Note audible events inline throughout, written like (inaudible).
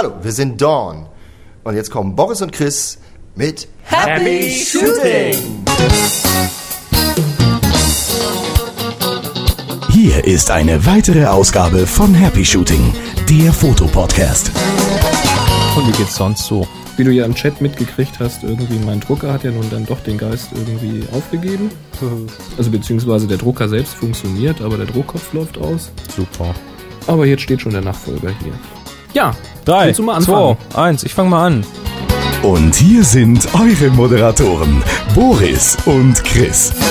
Hallo, wir sind Dawn. Und jetzt kommen Boris und Chris mit Happy Shooting! Hier ist eine weitere Ausgabe von Happy Shooting, der Fotopodcast. Und wie geht's sonst so? Wie du ja im Chat mitgekriegt hast, irgendwie mein Drucker hat ja nun dann doch den Geist irgendwie aufgegeben. (laughs) Also beziehungsweise der Drucker selbst funktioniert, aber der Druckkopf läuft aus. Super. Aber jetzt steht schon der Nachfolger hier. Ja, Drei, zwei, eins, ich fange mal an. Und hier sind eure Moderatoren, Boris und Chris. (laughs)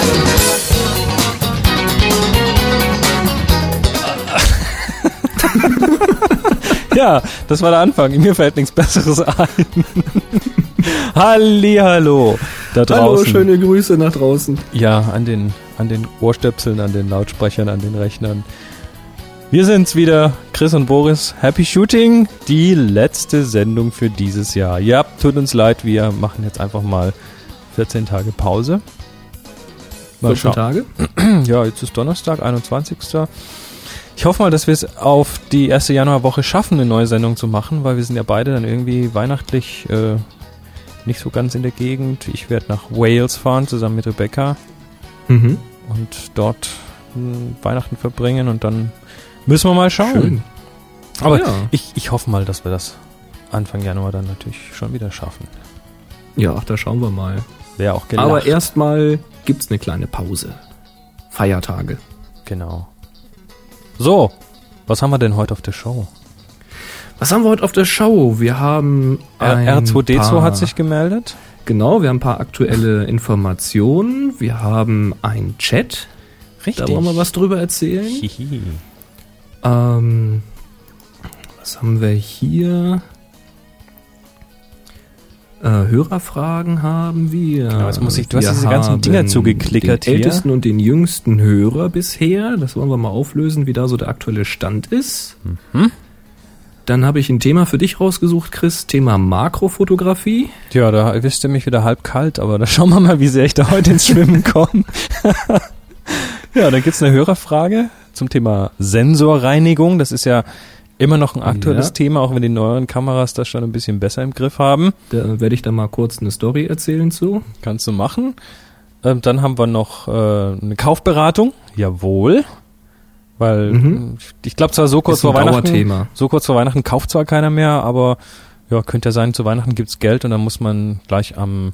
Ja, das war der Anfang. Mir fällt nichts Besseres ein. (laughs) Hallihallo da draußen. Hallo, schöne Grüße nach draußen. Ja, an den, an den Ohrstöpseln, an den Lautsprechern, an den Rechnern. Wir sind's wieder, Chris und Boris. Happy Shooting, die letzte Sendung für dieses Jahr. Ja, tut uns leid, wir machen jetzt einfach mal 14 Tage Pause. Mal 14 schauen. Tage? (clears throat) Ja, jetzt ist Donnerstag, 21. Ich hoffe mal, dass wir es auf die erste Januarwoche schaffen, eine neue Sendung zu machen, weil wir sind ja beide dann irgendwie weihnachtlich äh, nicht so ganz in der Gegend. Ich werde nach Wales fahren, zusammen mit Rebecca Mhm. und dort mh, Weihnachten verbringen und dann müssen wir mal schauen. Schön. Aber ja. ich, ich hoffe mal, dass wir das Anfang Januar dann natürlich schon wieder schaffen. Ja, da schauen wir mal. Wäre auch gelacht. Aber erstmal gibt's eine kleine Pause. Feiertage. Genau. So, was haben wir denn heute auf der Show? Was haben wir heute auf der Show? Wir haben ein R- R2D2 paar- hat sich gemeldet. Genau, wir haben ein paar aktuelle Informationen. Wir haben einen Chat. Richtig. Da wollen wir was drüber erzählen. Hihi. Ähm, was haben wir hier? Äh, Hörerfragen haben wir. Genau, jetzt muss ich- du hast Wir diese ganzen Dinger zugeklickert den hier. ältesten und den jüngsten Hörer bisher. Das wollen wir mal auflösen, wie da so der aktuelle Stand ist. Mhm. Dann habe ich ein Thema für dich rausgesucht, Chris. Thema Makrofotografie. Tja, da erwischt ihr mich wieder halb kalt, aber da schauen wir mal, wie sehr ich da heute ins Schwimmen komme. (laughs) ja, dann gibt's eine Hörerfrage zum Thema Sensorreinigung. Das ist ja immer noch ein aktuelles Ja. Thema, auch wenn die neueren Kameras das schon ein bisschen besser im Griff haben. Da werde ich dann mal kurz eine Story erzählen zu. Kannst du machen. Ähm, dann haben wir noch äh, eine Kaufberatung. Jawohl. Weil Mhm. ich glaube zwar so kurz vor Weihnachten, Dauerthema. so kurz vor Weihnachten kauft zwar keiner mehr, aber ja, könnte ja sein, zu Weihnachten gibt's Geld und dann muss man gleich am,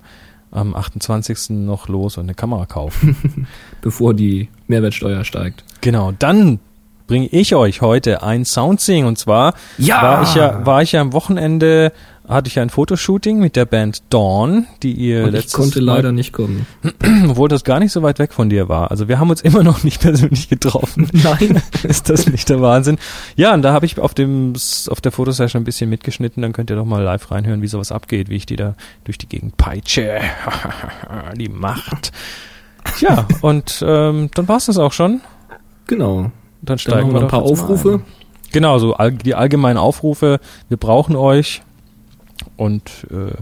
am 28. noch los und eine Kamera kaufen. (laughs) bevor die Mehrwertsteuer steigt. genau, dann bringe ich euch heute ein Soundsing und zwar Ja! war ich ja war ich ja am Wochenende hatte ich ja ein Fotoshooting mit der Band Dawn, die ihr Und ich letztes konnte Mal leider nicht kommen. (clears throat) obwohl das gar nicht so weit weg von dir war. Also wir haben uns immer noch nicht (laughs) persönlich getroffen. (laughs) Nein. (laughs) Ist das nicht der Wahnsinn? Ja, und da habe ich auf dem auf der Fotosession ein bisschen mitgeschnitten. Dann könnt ihr doch mal live reinhören, wie sowas abgeht, wie ich die da durch die Gegend peitsche. die Macht. Ja, und ähm, dann war's das auch schon. Genau. Dann Dann steigen haben wir wir ein paar Aufrufe. Genau, so all, die allgemeinen Aufrufe. Wir brauchen euch. Und äh,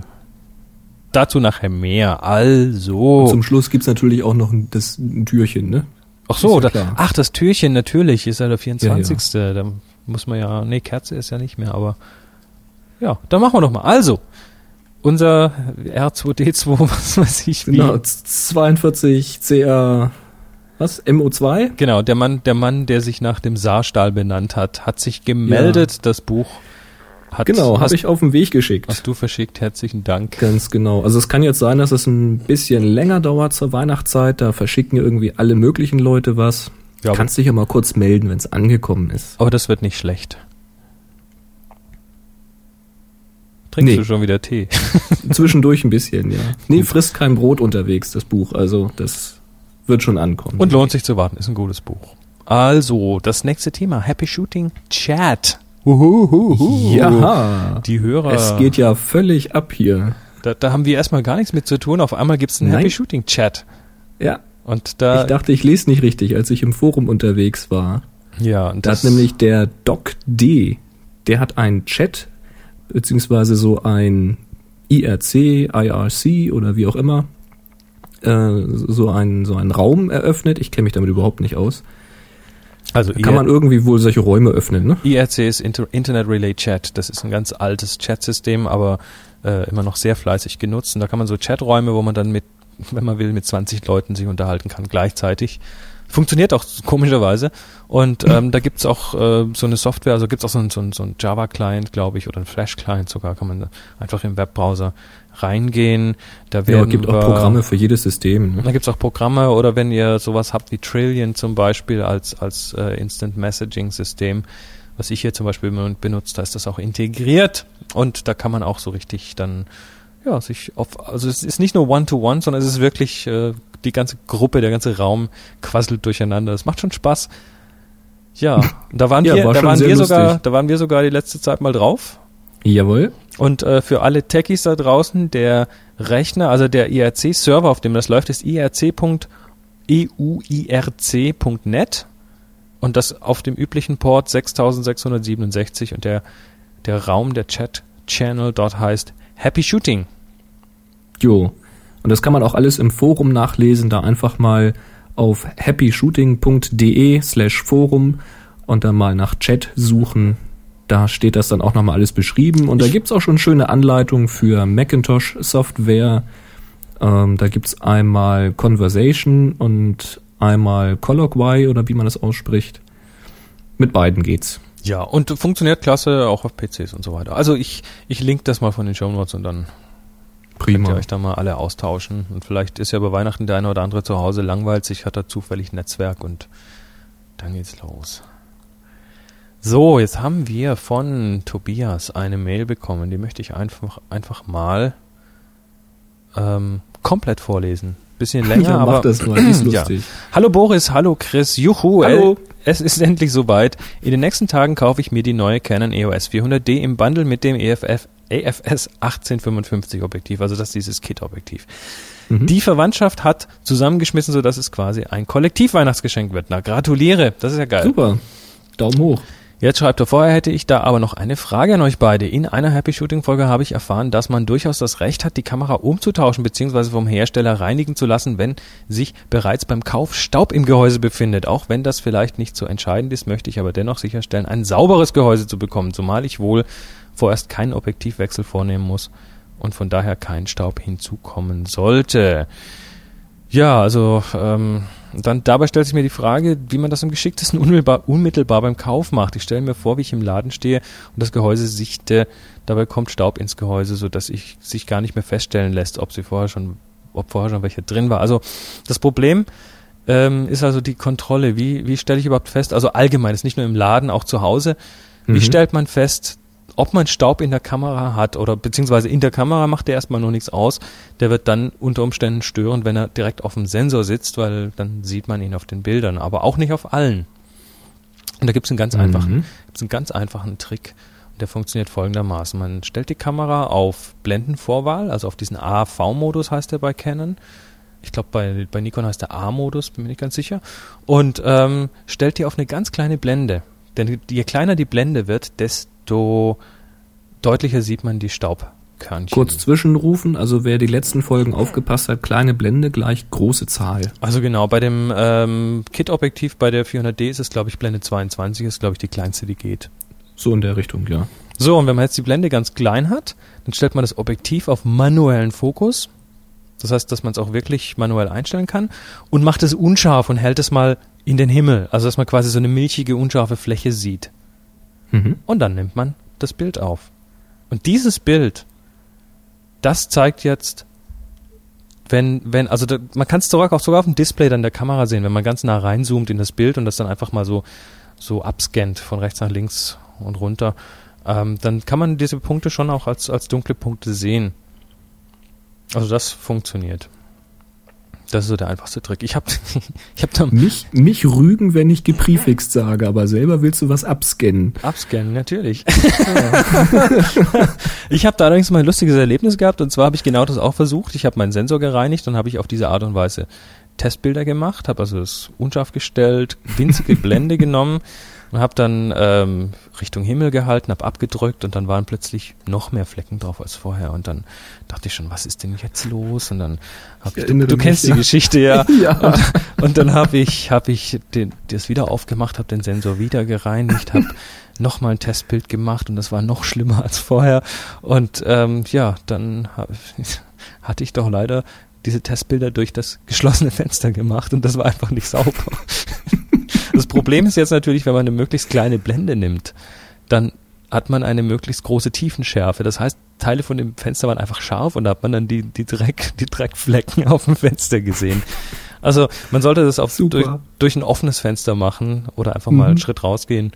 dazu nachher mehr. Also. Zum Schluss gibt's natürlich auch noch ein, das, ein Türchen, ne? Ach so, ja da, ach, das Türchen natürlich ist ja der 24. Da muss man ja, nee, Kerze ist ja nicht mehr, aber ja, dann machen wir doch mal. Also, unser R2D2, (laughs) was weiß ich wie. Genau, 42 CR, was? MO2? Genau, der Mann, der Mann, der sich nach dem Saarstahl benannt hat, hat sich gemeldet. Das Buch hat, Genau, hast, habe ich auf den Weg geschickt. hast du verschickt. Herzlichen Dank. Ganz genau. Also es kann jetzt sein, dass es ein bisschen länger dauert zur Weihnachtszeit. Da verschicken irgendwie alle möglichen Leute was. Ja, Kannst dich ja mal kurz melden, wenn es angekommen ist. aber das wird nicht schlecht. Trinkst Nee. du schon wieder Tee? (laughs) Zwischendurch ein bisschen, ja. Nee, frisst kein Brot unterwegs, das Buch. Also das wird schon ankommen. Und lohnt sich zu warten, ist ein gutes Buch. Also, das nächste Thema, Happy Shooting Chat. Uhuhuhu. Ja. Die Hörer. Es geht ja völlig ab hier. Da, da haben wir erstmal gar nichts mit zu tun. Auf einmal gibt's einen Nein. Happy Shooting Chat. Ja. Und da, Ich dachte, ich lese nicht richtig, als ich im Forum unterwegs war. ja, und Da das, hat nämlich der Doc D, der hat einen Chat, beziehungsweise so ein IRC, IRC oder wie auch immer, äh, so einen, so einen Raum eröffnet. Ich kenne mich damit überhaupt nicht aus. Also Kann man irgendwie wohl solche Räume öffnen, ne? IRC ist Inter Internet Relay Chat. Das ist ein ganz altes Chatsystem, aber äh, immer noch sehr fleißig genutzt. Und da kann man so Chaträume, wo man dann mit, (laughs) wenn man will, mit 20 Leuten sich unterhalten kann gleichzeitig. Funktioniert auch komischerweise. Und ähm, da gibt's auch äh, so eine Software, also gibt's auch so ein, so ein, so ein Java-Client, glaube ich, oder ein Flash-Client sogar, kann man einfach im Webbrowser reingehen. Da werden Ja, gibt auch Programme für jedes System. Ne? da gibt's auch Programme oder wenn ihr sowas habt wie Trillion zum Beispiel als, als äh, Instant Messaging System, was ich hier zum Beispiel benutze, da ist das auch integriert und da kann man auch so richtig dann ja sich auf also es ist nicht nur One-to-One, sondern es ist wirklich äh, die ganze Gruppe, der ganze Raum quasselt durcheinander. Das macht schon Spaß. Ja, (laughs) da waren Ja, wir, war da waren wir sogar, lustig. da waren wir sogar die letzte Zeit mal drauf. Jawohl. Und äh, für alle Techies da draußen, der Rechner, also der IRC-Server, auf dem das läuft, ist E irc.euirc.net und das auf dem üblichen Port 6667 und der, der Raum, der Chat-Channel dort heißt Happy Shooting. Jo. Und das kann man auch alles im Forum nachlesen, da einfach mal auf happyshooting.de slash Forum und dann mal nach Chat suchen. Da steht das dann auch nochmal alles beschrieben. Und da gibt's auch schon schöne Anleitungen für Macintosh-Software. Ähm, da gibt's einmal Conversation und einmal Colloquy oder wie man das ausspricht. Mit beiden geht's. Ja, und funktioniert klasse auch auf PCs und so weiter. Also ich, ich link das mal von den Show Notes und dann könnt ihr Prima. euch da mal alle austauschen. Und vielleicht ist ja über Weihnachten der eine oder andere zu Hause langweilt sich, hat er zufällig Netzwerk und dann geht's los. So, jetzt haben wir von Tobias eine Mail bekommen. Die möchte ich einfach, einfach mal ähm, komplett vorlesen. Bisschen länger, Ja, aber mach das mal, ist (clears throat) Ja. lustig. Hallo Boris, hallo Chris, juhu, Hallo. es ist endlich soweit. In den nächsten Tagen kaufe ich mir die neue Canon EOS 400D im Bundle mit dem EFF, AFS 1855 Objektiv, also das ist dieses Kit-Objektiv. Mhm. Die Verwandtschaft hat zusammengeschmissen, sodass es quasi ein Kollektiv-Weihnachtsgeschenk wird. Na, gratuliere, das ist ja geil. Super. Daumen hoch. Jetzt schreibt er, vorher hätte ich da aber noch eine Frage an euch beide. In einer Happy Shooting Folge habe ich erfahren, dass man durchaus das Recht hat, die Kamera umzutauschen bzw. vom Hersteller reinigen zu lassen, wenn sich bereits beim Kauf Staub im Gehäuse befindet. Auch wenn das vielleicht nicht so entscheidend ist, möchte ich aber dennoch sicherstellen, ein sauberes Gehäuse zu bekommen, zumal ich wohl vorerst keinen Objektivwechsel vornehmen muss und von daher kein Staub hinzukommen sollte. Ja, also ähm, dann dabei stellt sich mir die Frage, wie man das am geschicktesten unmittelbar, unmittelbar beim Kauf macht. Ich stelle mir vor, wie ich im Laden stehe und das Gehäuse sichte, dabei kommt Staub ins Gehäuse, so dass ich sich gar nicht mehr feststellen lässt, ob sie vorher schon, ob vorher schon welche drin war. Also das Problem ähm, ist also die Kontrolle. Wie, wie stelle ich überhaupt fest? Also allgemein, ist nicht nur im Laden, auch zu Hause. Wie Mhm. stellt man fest, ob man Staub in der Kamera hat oder beziehungsweise in der Kamera macht der erstmal noch nichts aus. Der wird dann unter Umständen stören, wenn er direkt auf dem Sensor sitzt, weil dann sieht man ihn auf den Bildern, aber auch nicht auf allen. Und da gibt es einen ganz einfachen, Mhm. gibt's einen ganz einfachen Trick. Und der funktioniert folgendermaßen. Man stellt die Kamera auf Blendenvorwahl, also auf diesen AV-Modus heißt der bei Canon. Ich glaube, bei, bei Nikon heißt der A-Modus, bin mir nicht ganz sicher. Und ähm, stellt die auf eine ganz kleine Blende. Denn je kleiner die Blende wird, desto deutlicher sieht man die Staubkörnchen. Kurz zwischenrufen, also wer die letzten Folgen aufgepasst hat, kleine Blende gleich große Zahl. Also genau, bei dem ähm, Kit-Objektiv bei der 400D ist es, glaube ich, Blende 22, ist, glaube ich, die kleinste, die geht. So in der Richtung, ja. So, und wenn man jetzt die Blende ganz klein hat, dann stellt man das Objektiv auf manuellen Fokus. Das heißt, dass man es auch wirklich manuell einstellen kann und macht es unscharf und hält es mal in den Himmel. Also, dass man quasi so eine milchige, unscharfe Fläche sieht. Mhm. Und dann nimmt man das Bild auf. Und dieses Bild, das zeigt jetzt, wenn, wenn, also da, man kann es sogar, auch sogar auf dem Display dann der Kamera sehen, wenn man ganz nah reinzoomt in das Bild und das dann einfach mal so, so abscannt von rechts nach links und runter, ähm, dann kann man diese Punkte schon auch als, als dunkle Punkte sehen. Also das funktioniert. Das ist so der einfachste Trick. Ich habe (laughs) ich hab da Mich, mich rügen, wenn ich geprefixt sage, aber selber willst du was abscannen. Abscannen, natürlich. (laughs) ich habe da allerdings mal ein lustiges Erlebnis gehabt und zwar habe ich genau das auch versucht. Ich habe meinen Sensor gereinigt und habe ich auf diese Art und Weise Testbilder gemacht, habe also das unscharf gestellt, winzige Blende (laughs) genommen und habe dann ähm, Richtung Himmel gehalten, habe abgedrückt und dann waren plötzlich noch mehr Flecken drauf als vorher und dann dachte ich schon, was ist denn jetzt los? Und dann habe ich, du, du mich, kennst ja. die Geschichte ja, (laughs) ja. Und, (laughs) und dann habe ich habe ich den, das wieder aufgemacht, habe den Sensor wieder gereinigt, habe (laughs) nochmal ein Testbild gemacht und das war noch schlimmer als vorher und ähm, ja, dann hab, hatte ich doch leider diese Testbilder durch das geschlossene Fenster gemacht und das war einfach nicht sauber. Das Problem ist jetzt natürlich, wenn man eine möglichst kleine Blende nimmt, dann hat man eine möglichst große Tiefenschärfe. Das heißt, Teile von dem Fenster waren einfach scharf und da hat man dann die, die, Dreck, die Dreckflecken (laughs) auf dem Fenster gesehen. Also man sollte das auch durch, durch ein offenes Fenster machen oder einfach mal einen mhm. Schritt rausgehen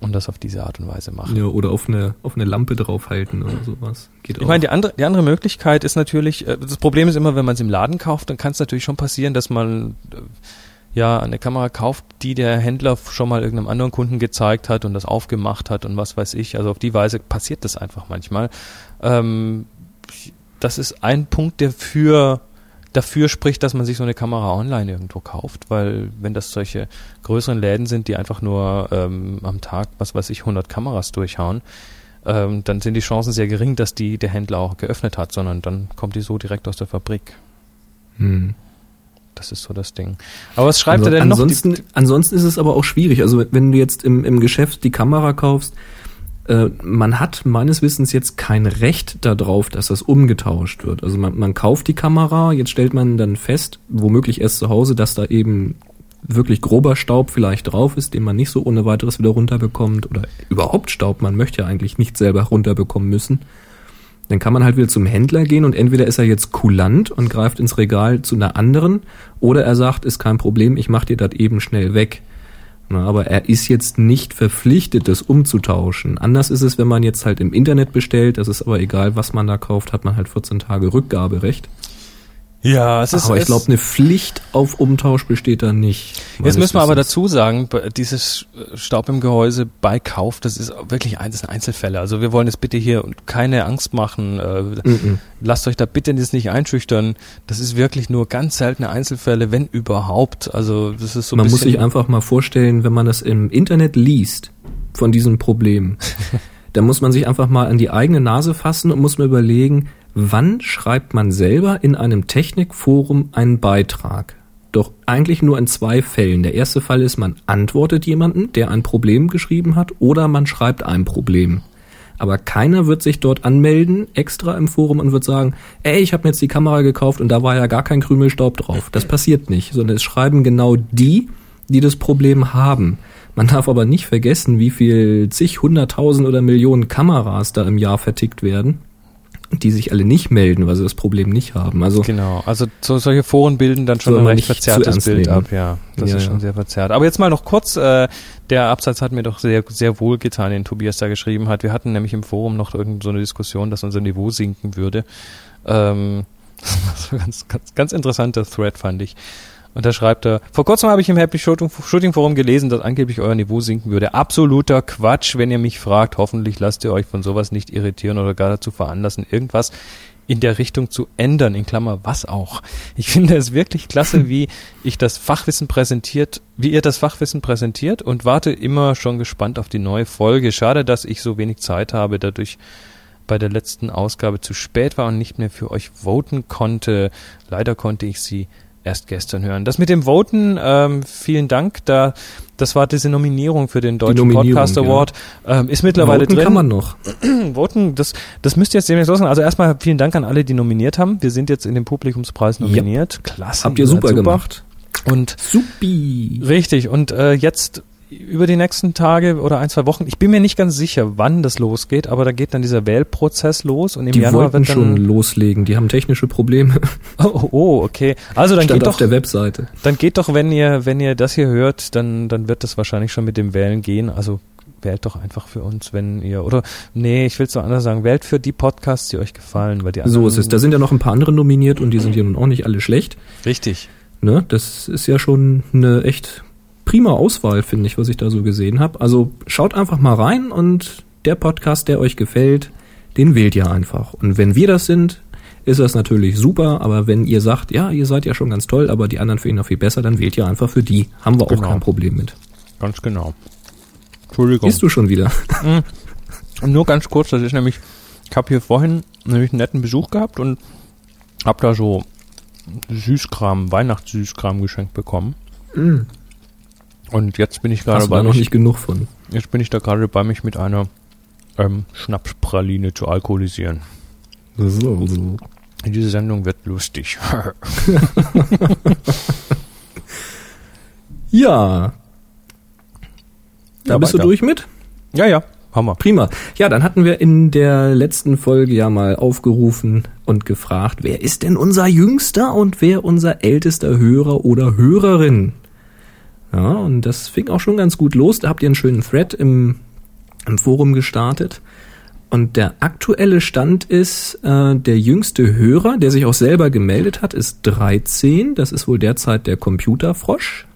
und das auf diese Art und Weise machen. Ja, oder auf eine, auf eine Lampe draufhalten oder sowas. Geht ich auch. meine, die andere, die andere Möglichkeit ist natürlich, äh, das Problem ist immer, wenn man es im Laden kauft, dann kann es natürlich schon passieren, dass man äh, ja eine Kamera kauft, die der Händler schon mal irgendeinem anderen Kunden gezeigt hat und das aufgemacht hat und was weiß ich. Also auf die Weise passiert das einfach manchmal. Ähm, das ist ein Punkt, der für dafür spricht, dass man sich so eine Kamera online irgendwo kauft, weil wenn das solche größeren Läden sind, die einfach nur ähm, am Tag, was weiß ich, 100 Kameras durchhauen, ähm, dann sind die Chancen sehr gering, dass die der Händler auch geöffnet hat, sondern dann kommt die so direkt aus der Fabrik. Hm. Das ist so das Ding. Aber was schreibt also, er denn ansonsten, noch? ansonsten ist es aber auch schwierig. Also wenn du jetzt im, im Geschäft die Kamera kaufst, äh, man hat meines Wissens jetzt kein Recht darauf, dass das umgetauscht wird. Also man, man kauft die Kamera, jetzt stellt man dann fest, womöglich erst zu Hause, dass da eben wirklich grober Staub vielleicht drauf ist, den man nicht so ohne weiteres wieder runterbekommt oder überhaupt Staub, man möchte ja eigentlich nicht selber runterbekommen müssen. Dann kann man halt wieder zum Händler gehen und entweder ist er jetzt kulant und greift ins Regal zu einer anderen oder er sagt, ist kein Problem, ich mach dir das eben schnell weg. Na, aber er ist jetzt nicht verpflichtet, das umzutauschen. Anders ist es, wenn man jetzt halt im Internet bestellt. Das ist aber egal, was man da kauft, hat man halt 14 Tage Rückgaberecht. Ja, es ist. Aber ich glaube, eine Pflicht auf Umtausch besteht da nicht. Jetzt müssen wir aber dazu sagen, dieses Staub im Gehäuse bei Kauf, das ist wirklich ein, das sind Einzelfälle. Also wir wollen jetzt bitte hier keine Angst machen. Äh, mm -mm. Lasst euch da bitte jetzt nicht einschüchtern. Das ist wirklich nur ganz seltene Einzelfälle, wenn überhaupt. Also das ist so. Man muss sich einfach mal vorstellen, wenn man das im Internet liest von diesem Problem, (laughs) dann muss man sich einfach mal an die eigene Nase fassen und muss mal überlegen, Wann schreibt man selber in einem Technikforum einen Beitrag? Doch eigentlich nur in zwei Fällen. Der erste Fall ist, man antwortet jemanden, der ein Problem geschrieben hat, oder man schreibt ein Problem. Aber keiner wird sich dort anmelden, extra im Forum und wird sagen, ey, ich habe mir jetzt die Kamera gekauft und da war ja gar kein Krümelstaub drauf. Das passiert nicht, sondern es schreiben genau die, die das Problem haben. Man darf aber nicht vergessen, wie viel zig, hunderttausend oder Millionen Kameras da im Jahr vertickt werden die sich alle nicht melden, weil sie das Problem nicht haben. Also genau, also so, solche Foren bilden dann schon ein recht verzerrtes Bild nehmen. ab, ja. Das ja, ist schon ja. sehr verzerrt. Aber jetzt mal noch kurz, äh, der Absatz hat mir doch sehr, sehr wohl getan, den Tobias da geschrieben hat. Wir hatten nämlich im Forum noch irgend so eine Diskussion, dass unser Niveau sinken würde. Ähm, (laughs) das war ganz, ganz, ganz interessanter Thread, fand ich. Und da schreibt er, vor kurzem habe ich im Happy Shooting Forum gelesen, dass angeblich euer Niveau sinken würde. Absoluter Quatsch, wenn ihr mich fragt. Hoffentlich lasst ihr euch von sowas nicht irritieren oder gar dazu veranlassen, irgendwas in der Richtung zu ändern, in Klammer, was auch. Ich finde es wirklich klasse, (laughs) wie ich das Fachwissen präsentiert, wie ihr das Fachwissen präsentiert und warte immer schon gespannt auf die neue Folge. Schade, dass ich so wenig Zeit habe, dadurch bei der letzten Ausgabe zu spät war und nicht mehr für euch voten konnte. Leider konnte ich sie erst gestern hören. Das mit dem Voten, ähm, vielen Dank. Da, das war diese Nominierung für den Deutschen Podcast Award. Ja. Ähm, ist mittlerweile Voten drin. kann man noch. (clears throat) Voten, das, das müsste jetzt demnächst losgehen. Also erstmal vielen Dank an alle, die nominiert haben. Wir sind jetzt in den Publikumspreis nominiert. Ja. Klasse. Habt ihr super, super gemacht. Und Supi. Richtig. Und äh, jetzt über die nächsten Tage oder ein, zwei Wochen. Ich bin mir nicht ganz sicher, wann das losgeht, aber da geht dann dieser Wählprozess los und im die Januar wird dann schon loslegen. Die haben technische Probleme. (laughs) Oh, oh okay. Also dann Stand geht auf doch der Webseite. Dann geht doch, wenn ihr wenn ihr das hier hört, dann dann wird das wahrscheinlich schon mit dem Wählen gehen. Also wählt doch einfach für uns, wenn ihr oder nee, ich will es doch anders sagen, wählt für die Podcasts, die euch gefallen, weil die So ist es. Da sind ja noch ein paar andere nominiert und die sind ja nun auch nicht alle schlecht. Richtig. Ne, das ist ja schon eine echt prima Auswahl, finde ich, was ich da so gesehen habe. Also schaut einfach mal rein und der Podcast, der euch gefällt, den wählt ihr einfach. Und wenn wir das sind, ist das natürlich super, aber wenn ihr sagt, ja, ihr seid ja schon ganz toll, aber die anderen für ihn noch viel besser, dann wählt ihr einfach für die. Haben wir auch genau. kein Problem mit. Ganz genau. Entschuldigung. Gehst du schon wieder? Und nur ganz kurz, das ist nämlich, ich habe hier vorhin nämlich einen netten Besuch gehabt und habe da so Süßkram, Weihnachtssüßkram geschenkt bekommen. Und jetzt bin ich gerade du da bei noch mich, nicht genug von? jetzt bin ich da gerade bei mich mit einer ähm, Schnapspraline zu alkoholisieren. So, so. Diese Sendung wird lustig. (laughs) Ja. Da Ja, bist weiter. du durch mit? ja, ja, Hammer. Prima. Ja, dann hatten wir in der letzten Folge ja mal aufgerufen und gefragt, wer ist denn unser jüngster und wer unser ältester Hörer oder Hörerin? Ja, und das fing auch schon ganz gut los. Da habt ihr einen schönen Thread im, im Forum gestartet. Und der aktuelle Stand ist, äh, der jüngste Hörer, der sich auch selber gemeldet hat, ist 13. Das ist wohl derzeit der Computerfrosch.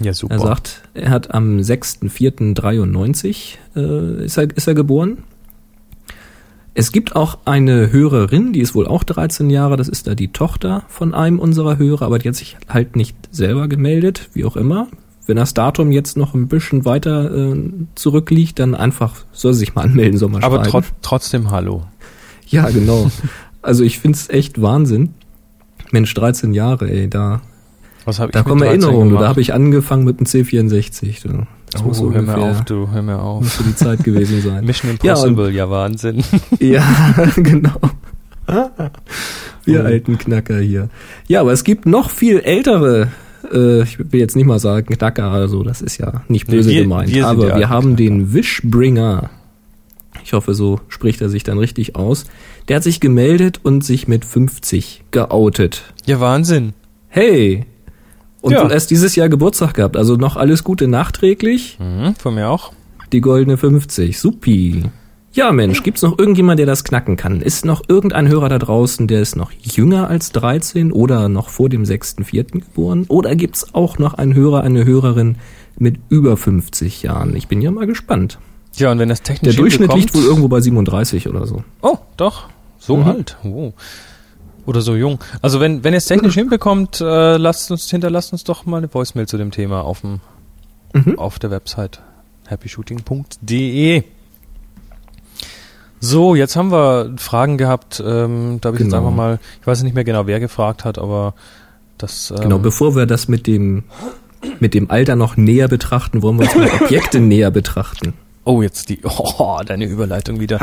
Ja, super. Er sagt, er hat am 6.4.93 äh, ist, er, ist er geboren. Es gibt auch eine Hörerin, die ist wohl auch 13 Jahre, das ist da die Tochter von einem unserer Hörer, aber die hat sich halt nicht selber gemeldet, wie auch immer. Wenn das Datum jetzt noch ein bisschen weiter äh, zurückliegt, dann einfach soll sie sich mal anmelden, soll mal Aber trot trotzdem Hallo. Ja, (laughs) genau. Also ich find's echt Wahnsinn. Mensch, 13 Jahre, ey, da, Was habe ich da kommen 13 Erinnerungen. Da habe ich angefangen mit dem C64. Du. Das oh, muss hör mir auf, du, hör mir auf. muss so die Zeit gewesen (laughs) sein. Mission Ja, Impossible, ja, Wahnsinn. (laughs) Ja, genau. Wir Oh. alten Knacker hier. Ja, aber es gibt noch viel ältere, äh, ich will jetzt nicht mal sagen Knacker, also das ist ja nicht böse wir- gemeint, wir aber wir haben Knacker. den Wishbringer. Ich hoffe, so spricht er sich dann richtig aus. Der hat sich gemeldet und sich mit 50 geoutet. Ja, Wahnsinn. Hey! Und Ja. wohl erst dieses Jahr Geburtstag gehabt. Also noch alles Gute nachträglich. Mhm, von mir auch. Die goldene 50. Supi. Ja, Mensch, gibt's noch irgendjemand, der das knacken kann? Ist noch irgendein Hörer da draußen, der ist noch jünger als 13 oder noch vor dem 6.4. geboren? Oder gibt's auch noch einen Hörer, eine Hörerin mit über 50 Jahren? Ich bin ja mal gespannt. Ja, und wenn das Der technisch Durchschnitt liegt wohl irgendwo bei 37 oder so. Oh, doch. So Mhm. alt. Oh. Oder so jung. Also wenn, wenn ihr es technisch hinbekommt, äh, lasst uns, hinterlasst uns doch mal eine Voicemail zu dem Thema auf dem, Mhm. auf der Website happyshooting.de. So, jetzt haben wir Fragen gehabt. Ähm, da habe ich jetzt Genau. einfach mal, ich weiß nicht mehr genau, wer gefragt hat, aber das. Ähm, Genau, bevor wir das mit dem, mit dem Alter noch näher betrachten, wollen wir uns mal Objekte (laughs) näher betrachten. Oh, jetzt die, (laughs) oh, deine Überleitung wieder.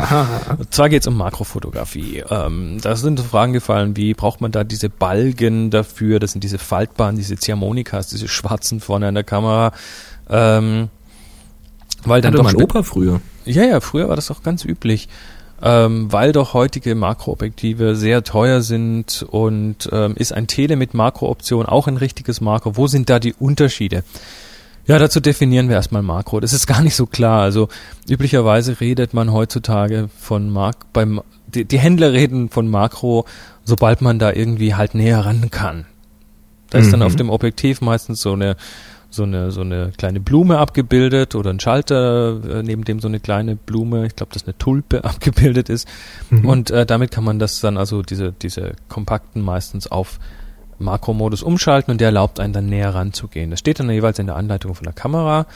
Und zwar geht es um Makrofotografie. Ähm, da sind Fragen gefallen, wie braucht man da diese Balgen dafür? Das sind diese faltbaren, diese Ziehharmonikas, diese schwarzen vorne an der Kamera. Ähm, weil dann Hatte doch mein Opa früher. Ja, ja, früher war das auch ganz üblich. Ähm, weil doch heutige Makroobjektive sehr teuer sind und ähm, ist ein Tele mit Makrooption auch ein richtiges Makro. Wo sind da die Unterschiede? Ja, dazu definieren wir erstmal Makro. Das ist gar nicht so klar. Also üblicherweise redet man heutzutage von Mak beim die, die Händler reden von Makro, sobald man da irgendwie halt näher ran kann. Da ist dann Mhm. auf dem Objektiv meistens so eine so eine so eine kleine Blume abgebildet oder ein Schalter äh, neben dem so eine kleine Blume, ich glaube, dass eine Tulpe (laughs) abgebildet ist Mhm. und äh, damit kann man das dann also diese diese kompakten meistens auf Makromodus umschalten und der erlaubt einen dann näher ranzugehen. Das steht dann jeweils in der Anleitung von der Kamera.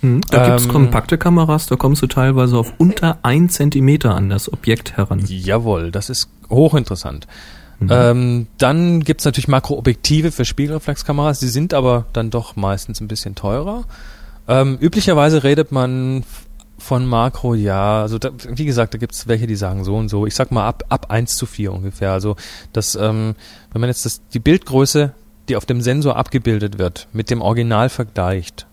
Hm, Da gibt's Ähm, kompakte Kameras, da kommst du teilweise auf unter ein Zentimeter an das Objekt heran. Jawohl, das ist hochinteressant. Mhm. Ähm, dann gibt's natürlich Makroobjektive für Spiegelreflexkameras, die sind aber dann doch meistens ein bisschen teurer. Ähm, üblicherweise redet man von Makro, ja, also da, wie gesagt, da gibt's welche, die sagen so und so. Ich sag mal ab, ab 1 zu 4 ungefähr. Also das, ähm, wenn man jetzt das, die Bildgröße, die auf dem Sensor abgebildet wird, mit dem Original vergleicht,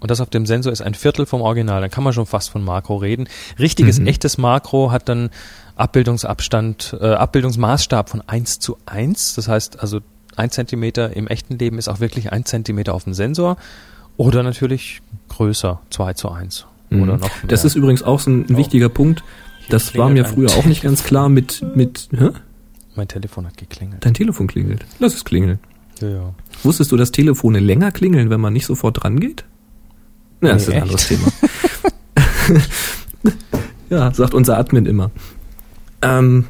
und das auf dem Sensor ist ein Viertel vom Original, dann kann man schon fast von Makro reden. Richtiges, Mhm. echtes Makro hat dann Abbildungsabstand, äh, Abbildungsmaßstab von 1 zu 1. Das heißt also, ein Zentimeter im echten Leben ist auch wirklich ein Zentimeter auf dem Sensor. Oder natürlich größer, 2 zu 1. Mhm. Oder noch mehr. Das ist übrigens auch so ein, Oh. wichtiger Punkt. Hier Das war mir früher auch nicht ganz klar mit, mit, hä? Mein Telefon hat geklingelt. Dein Telefon klingelt. Lass es klingeln. Ja, ja. Wusstest du, dass Telefone länger klingeln, wenn man nicht sofort dran geht? Ja, das ist Nee, ein anderes Thema. (laughs) ja, sagt unser Admin immer. Ähm,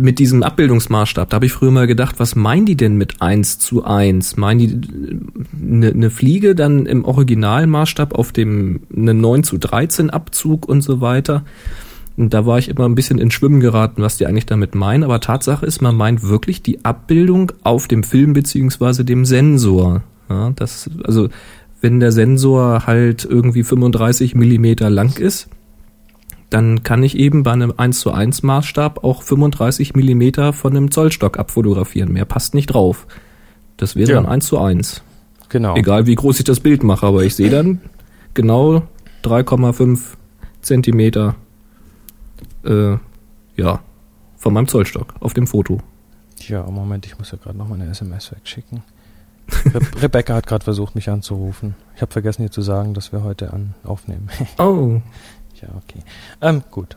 mit diesem Abbildungsmaßstab, da habe ich früher mal gedacht, was meinen die denn mit 1 zu 1? Meinen die eine, eine Fliege dann im Originalmaßstab auf dem eine 9 zu 13 Abzug und so weiter? Und da war ich immer ein bisschen in Schwimmen geraten, was die eigentlich damit meinen. Aber Tatsache ist, man meint wirklich die Abbildung auf dem Film beziehungsweise dem Sensor. Ja, das, also wenn der Sensor halt irgendwie 35 Millimeter lang ist, dann kann ich eben bei einem 1 zu 1 Maßstab auch 35 Millimeter von einem Zollstock abfotografieren. Mehr passt nicht drauf. Das wäre Ja. dann 1 zu 1. Genau. Egal wie groß ich das Bild mache, aber ich sehe dann genau 3,5 Zentimeter äh, ja, von meinem Zollstock auf dem Foto. Ja, Moment, ich muss ja gerade noch mal eine SMS wegschicken. Re (laughs) Rebecca hat gerade versucht, mich anzurufen. Ich habe vergessen, ihr zu sagen, dass wir heute an aufnehmen. Oh, (laughs) ja, okay. Ähm, gut.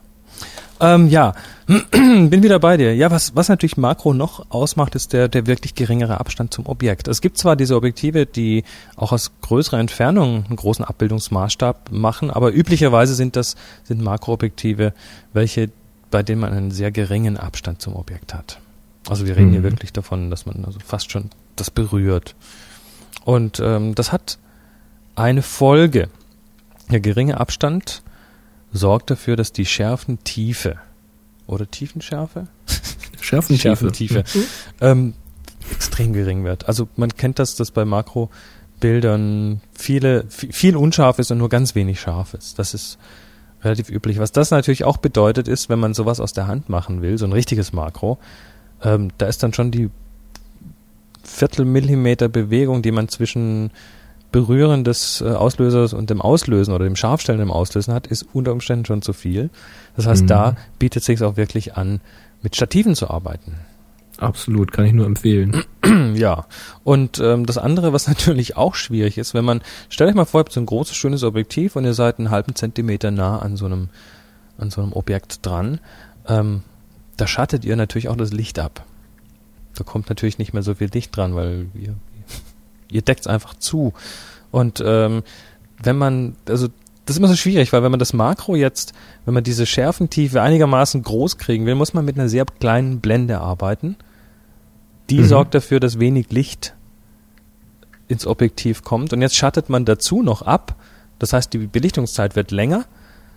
Ähm, ja, (clears throat) bin wieder bei dir. Ja, was, was natürlich Makro noch ausmacht, ist der, der wirklich geringere Abstand zum Objekt. Es gibt zwar diese Objektive, die auch aus größerer Entfernung einen großen Abbildungsmaßstab machen, aber üblicherweise sind das, sind Makroobjektive, welche, bei denen man einen sehr geringen Abstand zum Objekt hat. Also wir reden hier Mhm. wirklich davon, dass man also fast schon das berührt. Und ähm, das hat eine Folge. Der geringe Abstand sorgt dafür, dass die Schärfentiefe oder Tiefenschärfe? (laughs) Schärfentiefe. Schärfentiefe ähm, extrem gering wird. Also man kennt das, dass bei Makrobildern viele, vi- viel unscharf ist und nur ganz wenig scharf ist. Das ist relativ üblich. Was das natürlich auch bedeutet ist, wenn man sowas aus der Hand machen will, so ein richtiges Makro, ähm, da ist dann schon die Viertelmillimeter Bewegung, die man zwischen Berühren des äh, Auslösers und dem Auslösen oder dem Scharfstellen im Auslösen hat, ist unter Umständen schon zu viel. Das heißt, Mhm. da bietet sich auch wirklich an, mit Stativen zu arbeiten. Absolut, kann ich nur empfehlen. (clears throat) Ja, und ähm, das andere, was (laughs) natürlich auch schwierig ist, wenn man, stellt euch mal vor, ihr habt so ein großes, schönes Objektiv und ihr seid einen halben Zentimeter nah an so einem, an so einem Objekt dran, ähm, da schattet ihr natürlich auch das Licht ab. Da kommt natürlich nicht mehr so viel Licht dran, weil ihr, ihr deckt es einfach zu. Und ähm, wenn man, also das ist immer so schwierig, weil wenn man das Makro jetzt, wenn man diese Schärfentiefe einigermaßen groß kriegen will, muss man mit einer sehr kleinen Blende arbeiten. Die Mhm. sorgt dafür, dass wenig Licht ins Objektiv kommt. Und jetzt schattet man dazu noch ab. Das heißt, die Belichtungszeit wird länger.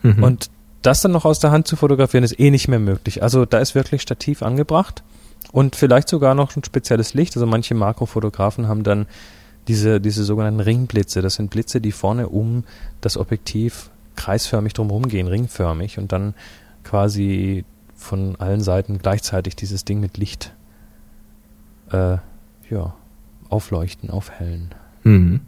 Mhm. Und das dann noch aus der Hand zu fotografieren, ist eh nicht mehr möglich. Also da ist wirklich Stativ angebracht und vielleicht sogar noch ein spezielles Licht. Also manche Makrofotografen haben dann diese, diese sogenannten Ringblitze. Das sind Blitze, die vorne um das Objektiv kreisförmig drumherum gehen, ringförmig und dann quasi von allen Seiten gleichzeitig dieses Ding mit Licht äh, ja, aufleuchten, aufhellen. Mhm.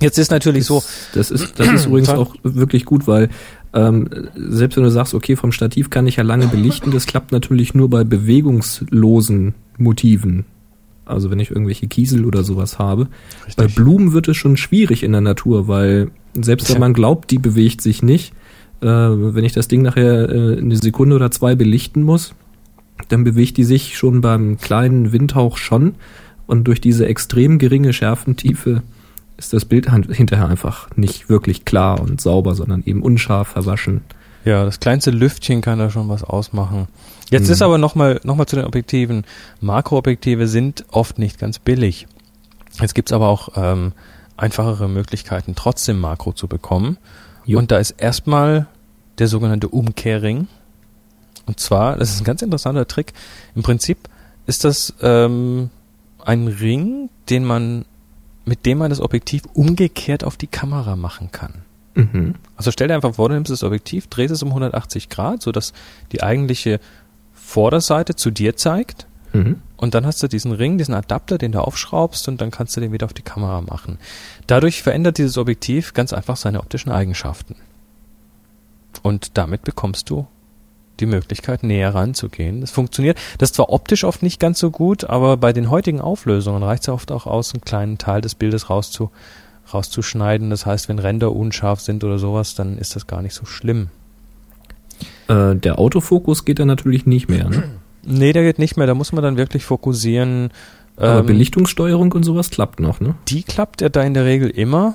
Jetzt ist natürlich so, Das ist, das ist übrigens auch wirklich gut, weil ähm, selbst wenn du sagst, okay, vom Stativ kann ich ja lange belichten, das klappt natürlich nur bei bewegungslosen Motiven. Also wenn ich irgendwelche Kiesel oder sowas habe. Bei Blumen wird es schon schwierig in der Natur, weil selbst wenn man glaubt, die bewegt sich nicht, äh, wenn ich das Ding nachher äh, eine Sekunde oder zwei belichten muss, dann bewegt die sich schon beim kleinen Windhauch schon. Und durch diese extrem geringe Schärfentiefe ist das Bild hinterher einfach nicht wirklich klar und sauber, sondern eben unscharf verwaschen. Ja, das kleinste Lüftchen kann da schon was ausmachen. Jetzt Mhm. ist aber nochmal noch mal zu den Objektiven. Makroobjektive sind oft nicht ganz billig. Jetzt gibt's aber auch ähm, einfachere Möglichkeiten, trotzdem Makro zu bekommen. Jo. Und da ist erstmal der sogenannte Umkehrring. Und zwar, das ist ein ganz interessanter Trick. Im Prinzip ist das ähm, ein Ring, den man, mit dem man das Objektiv umgekehrt auf die Kamera machen kann. Mhm. Also stell dir einfach vor, du nimmst das Objektiv, drehst es um 180 Grad, sodass die eigentliche Vorderseite zu dir zeigt. Mhm. Und dann hast du diesen Ring, diesen Adapter, den du aufschraubst und dann kannst du den wieder auf die Kamera machen. Dadurch verändert dieses Objektiv ganz einfach seine optischen Eigenschaften. Und damit bekommst du die Möglichkeit, näher ranzugehen. Das funktioniert. Das ist zwar optisch oft nicht ganz so gut, aber bei den heutigen Auflösungen reicht es ja oft auch aus, einen kleinen Teil des Bildes rauszu, rauszuschneiden. Das heißt, wenn Ränder unscharf sind oder sowas, dann ist das gar nicht so schlimm. Äh, der Autofokus geht dann natürlich nicht mehr. Ne? Nee, der geht nicht mehr. Da muss man dann wirklich fokussieren. Aber Ähm, Belichtungssteuerung und sowas klappt noch, ne? die klappt ja da in der Regel immer.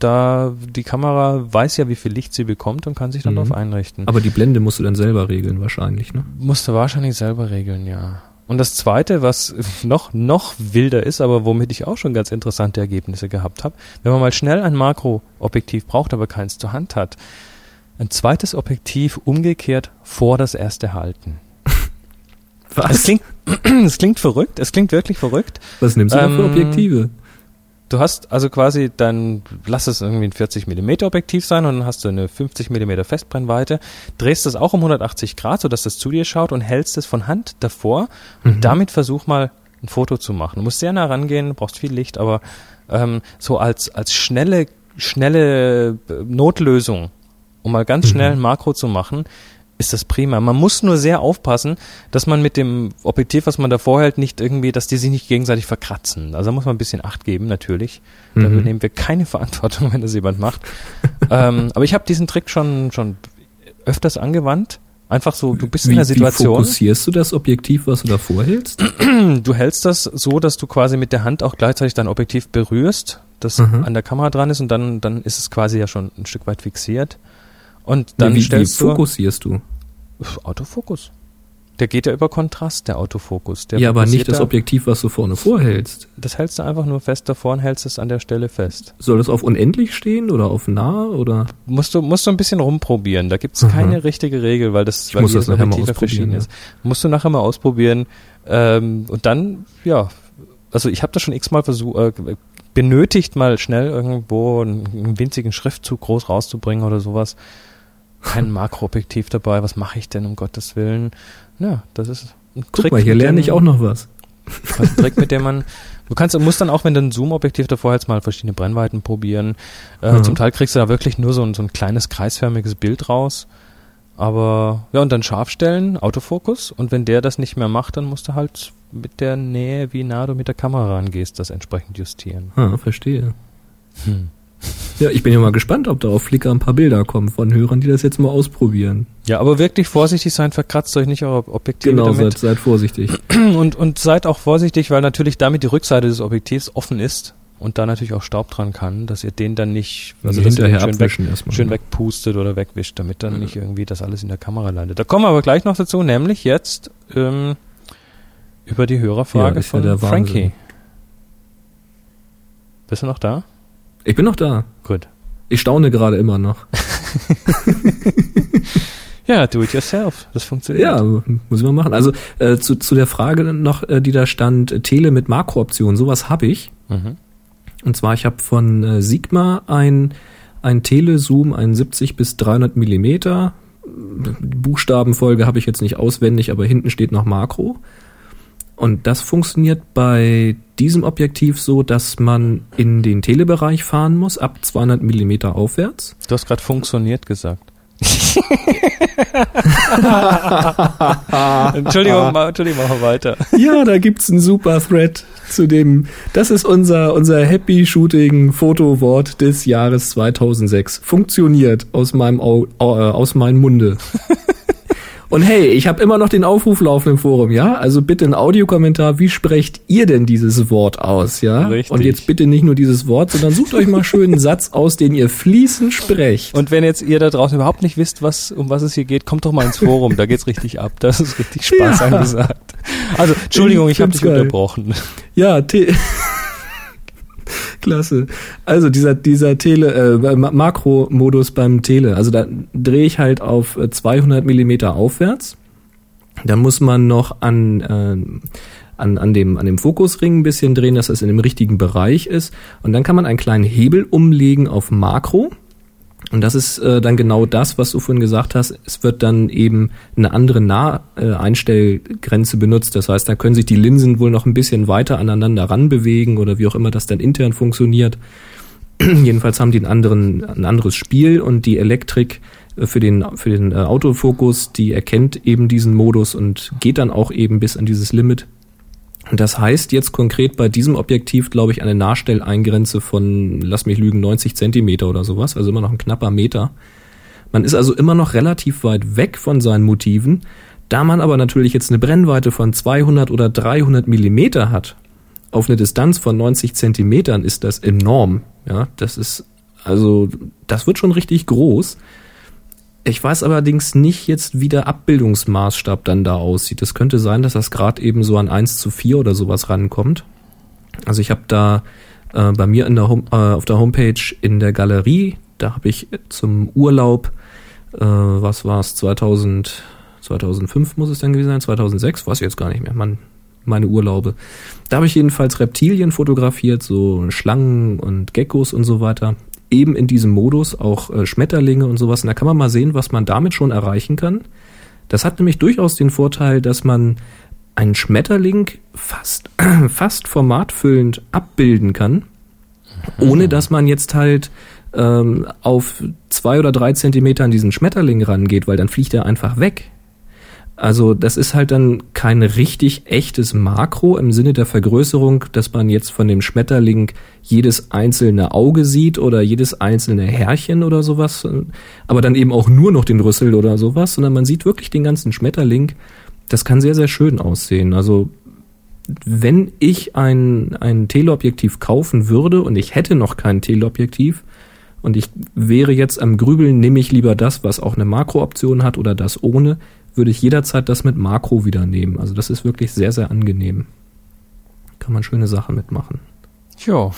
da die Kamera weiß ja, wie viel Licht sie bekommt und kann sich dann Mhm. darauf einrichten. Aber die Blende musst du dann selber regeln wahrscheinlich, ne? Musste wahrscheinlich selber regeln, ja. Und das zweite, was noch, noch wilder ist, aber womit ich auch schon ganz interessante Ergebnisse gehabt habe, wenn man mal schnell ein Makroobjektiv braucht, aber keins zur Hand hat, ein zweites Objektiv umgekehrt vor das erste halten. (laughs) Es klingt, (clears throat) es klingt verrückt, es klingt wirklich verrückt. Was nimmst du da für Ähm, Objektive? Du hast also quasi dann, lass es irgendwie ein 40 mm Objektiv sein und dann hast du eine 50 mm Festbrennweite, drehst das auch um 180 Grad, sodass das zu dir schaut und hältst es von Hand davor und damit versuch mal ein Foto zu machen. Du musst sehr nah rangehen, du brauchst viel Licht, aber ähm, so als, als schnelle, schnelle äh, Notlösung, um mal ganz schnell ein Makro zu machen, ist das prima. Man muss nur sehr aufpassen, dass man mit dem Objektiv, was man da vorhält, nicht irgendwie, dass die sich nicht gegenseitig verkratzen. Also da muss man ein bisschen Acht geben, natürlich. Da Mhm. übernehmen wir keine (laughs) Verantwortung, wenn das jemand macht. ähm, aber ich habe diesen Trick schon, schon öfters angewandt. Einfach so, du bist in Wie, der wie Situation, fokussierst du das Objektiv, was du da vorhältst? (clears throat) du hältst das so, dass du quasi mit der Hand auch gleichzeitig dein Objektiv berührst, das Mhm. an der Kamera dran ist und dann, dann ist es quasi ja schon ein Stück weit fixiert. Und dann wie, wie stellst du fokussierst du? Autofokus. Der geht ja über Kontrast, der Autofokus. Der ja, aber nicht das da- Objektiv, was du vorne vorhältst. Das hältst du einfach nur fest davor und hältst es an der Stelle fest. Soll das auf unendlich stehen oder auf nah oder? Musst du, musst du ein bisschen rumprobieren. Da gibt's Mhm. keine richtige Regel, weil das, Ich weil muss das nachher mal ausprobieren, verschieden ja. ist. Musst du nachher mal ausprobieren. Ähm, und dann, ja, also ich habe das schon x-mal versucht, äh, benötigt, mal schnell irgendwo einen winzigen Schriftzug groß rauszubringen oder sowas. Kein Makroobjektiv dabei. Was mache ich denn um Gottes Willen? Ja, das ist ein Guck Trick. mal, hier lerne ich auch noch was. Das (laughs) ist ein Trick, mit dem man, du kannst, musst dann auch, wenn du ein Zoom-Objektiv davor hältst, mal verschiedene Brennweiten probieren. Äh, Mhm. Zum Teil kriegst du da wirklich nur so ein, so ein kleines kreisförmiges Bild raus. Aber, ja, und dann scharf stellen, Autofokus. Und wenn der das nicht mehr macht, dann musst du halt mit der Nähe, wie nah du mit der Kamera rangehst, das entsprechend justieren. Ah, verstehe. Hm. Ja, ich bin ja mal gespannt, ob da auf Flickr ein paar Bilder kommen von Hörern, die das jetzt mal ausprobieren. Ja, aber wirklich vorsichtig sein, verkratzt euch nicht eure Objektive Genau, damit. seid, seid vorsichtig. (clears throat) Und, und seid auch vorsichtig, weil natürlich damit die Rückseite des Objektivs offen ist und da natürlich auch Staub dran kann, dass ihr den dann nicht, Also den hinterher schön, weg, abwischen erstmal. schön wegpustet oder wegwischt, damit dann nicht irgendwie das alles in der Kamera landet. Da kommen wir aber gleich noch dazu, nämlich jetzt ähm, über die Ja, Hörerfrage ja von Wahnsinn. Frankie. Bist du noch da? Ich bin noch da. Gut. Ich staune gerade immer noch. (laughs) Ja, do it yourself. Das funktioniert. Ja, muss ich mal machen. Also äh, zu, zu der Frage noch, äh, die da stand, äh, Tele mit Makrooption, sowas habe ich. Mhm. Und zwar, ich habe von äh, Sigma ein, ein Telezoom, ein 70 bis 300 Millimeter. Buchstabenfolge habe ich jetzt nicht auswendig, aber hinten steht noch Makro. Und das funktioniert bei diesem Objektiv so, dass man in den Telebereich fahren muss, ab 200 Millimeter aufwärts. Du hast gerade funktioniert gesagt. (laughs) Entschuldigung, (laughs) mal, Entschuldigung, mach mal weiter. Ja, da gibt's einen super Thread zu dem. Das ist unser, unser Happy Shooting Fotowort des Jahres 2006. Funktioniert aus meinem, Au, äh, aus meinem Munde. (laughs) Und hey, ich habe immer noch den Aufruf laufen im Forum, ja? Also bitte ein Audiokommentar, wie sprecht ihr denn dieses Wort aus, ja? Richtig. Und jetzt bitte nicht nur dieses Wort, sondern sucht euch mal schön einen Satz aus, den ihr fließend sprecht. Und wenn jetzt ihr da draußen überhaupt nicht wisst, was, um was es hier geht, kommt doch mal ins Forum, da geht's richtig ab. Das ist richtig (laughs) Spaß Ja. angesagt. Also, Entschuldigung, ich habe dich geil. unterbrochen. Ja, Te Klasse. Also dieser dieser Tele äh, Ma- Makro-Modus beim Tele. Also da drehe ich halt auf äh, 200 Millimeter aufwärts. Da muss man noch an äh, an, an, dem, an dem Fokusring ein bisschen drehen, dass das in dem richtigen Bereich ist. Und dann kann man einen kleinen Hebel umlegen auf Makro. Und das ist äh, dann genau das, was du vorhin gesagt hast. Es wird dann eben eine andere Nah-Einstellgrenze benutzt. Das heißt, da können sich die Linsen wohl noch ein bisschen weiter aneinander ranbewegen oder wie auch immer das dann intern funktioniert. (clears throat) Jedenfalls haben die einen anderen, ein anderes Spiel und die Elektrik äh, für den, für den äh, Autofokus, die erkennt eben diesen Modus und geht dann auch eben bis an dieses Limit. Und das heißt jetzt konkret bei diesem Objektiv, glaube ich, eine Nahstelleingrenze von, lass mich lügen, 90 Zentimeter oder sowas, also immer noch ein knapper Meter. Man ist also immer noch relativ weit weg von seinen Motiven. Da man aber natürlich jetzt eine Brennweite von 200 oder 300 Millimeter hat, auf eine Distanz von 90 Zentimetern ist das enorm. Ja, das ist Also das wird schon richtig groß. Ich weiß allerdings nicht jetzt, wie der Abbildungsmaßstab dann da aussieht. Es könnte sein, dass das gerade eben so an 1 zu 4 oder sowas rankommt. Also ich habe da äh, bei mir in der Home, äh, auf der Homepage in der Galerie, da habe ich zum Urlaub, äh, was war es, 2000, 2005 muss es dann gewesen sein, 2006, weiß ich jetzt gar nicht mehr, man, meine Urlaube. Da habe ich jedenfalls Reptilien fotografiert, so Schlangen und Geckos und so weiter eben in diesem Modus auch äh, Schmetterlinge und sowas. Und da kann man mal sehen, was man damit schon erreichen kann. Das hat nämlich durchaus den Vorteil, dass man einen Schmetterling fast, (clears throat) fast formatfüllend abbilden kann, ohne dass man jetzt halt ähm, auf zwei oder drei Zentimeter an diesen Schmetterling rangeht, weil dann fliegt er einfach weg. Also das ist halt dann kein richtig echtes Makro im Sinne der Vergrößerung, dass man jetzt von dem Schmetterling jedes einzelne Auge sieht oder jedes einzelne Härchen oder sowas, aber dann eben auch nur noch den Rüssel oder sowas, sondern man sieht wirklich den ganzen Schmetterling. Das kann sehr, sehr schön aussehen. Also wenn ich ein, ein Teleobjektiv kaufen würde und ich hätte noch kein Teleobjektiv und ich wäre jetzt am Grübeln, nehme ich lieber das, was auch eine Makrooption hat oder das ohne, würde ich jederzeit das mit Makro wieder nehmen. Also das ist wirklich sehr, sehr angenehm. Kann man schöne Sachen mitmachen. Ja.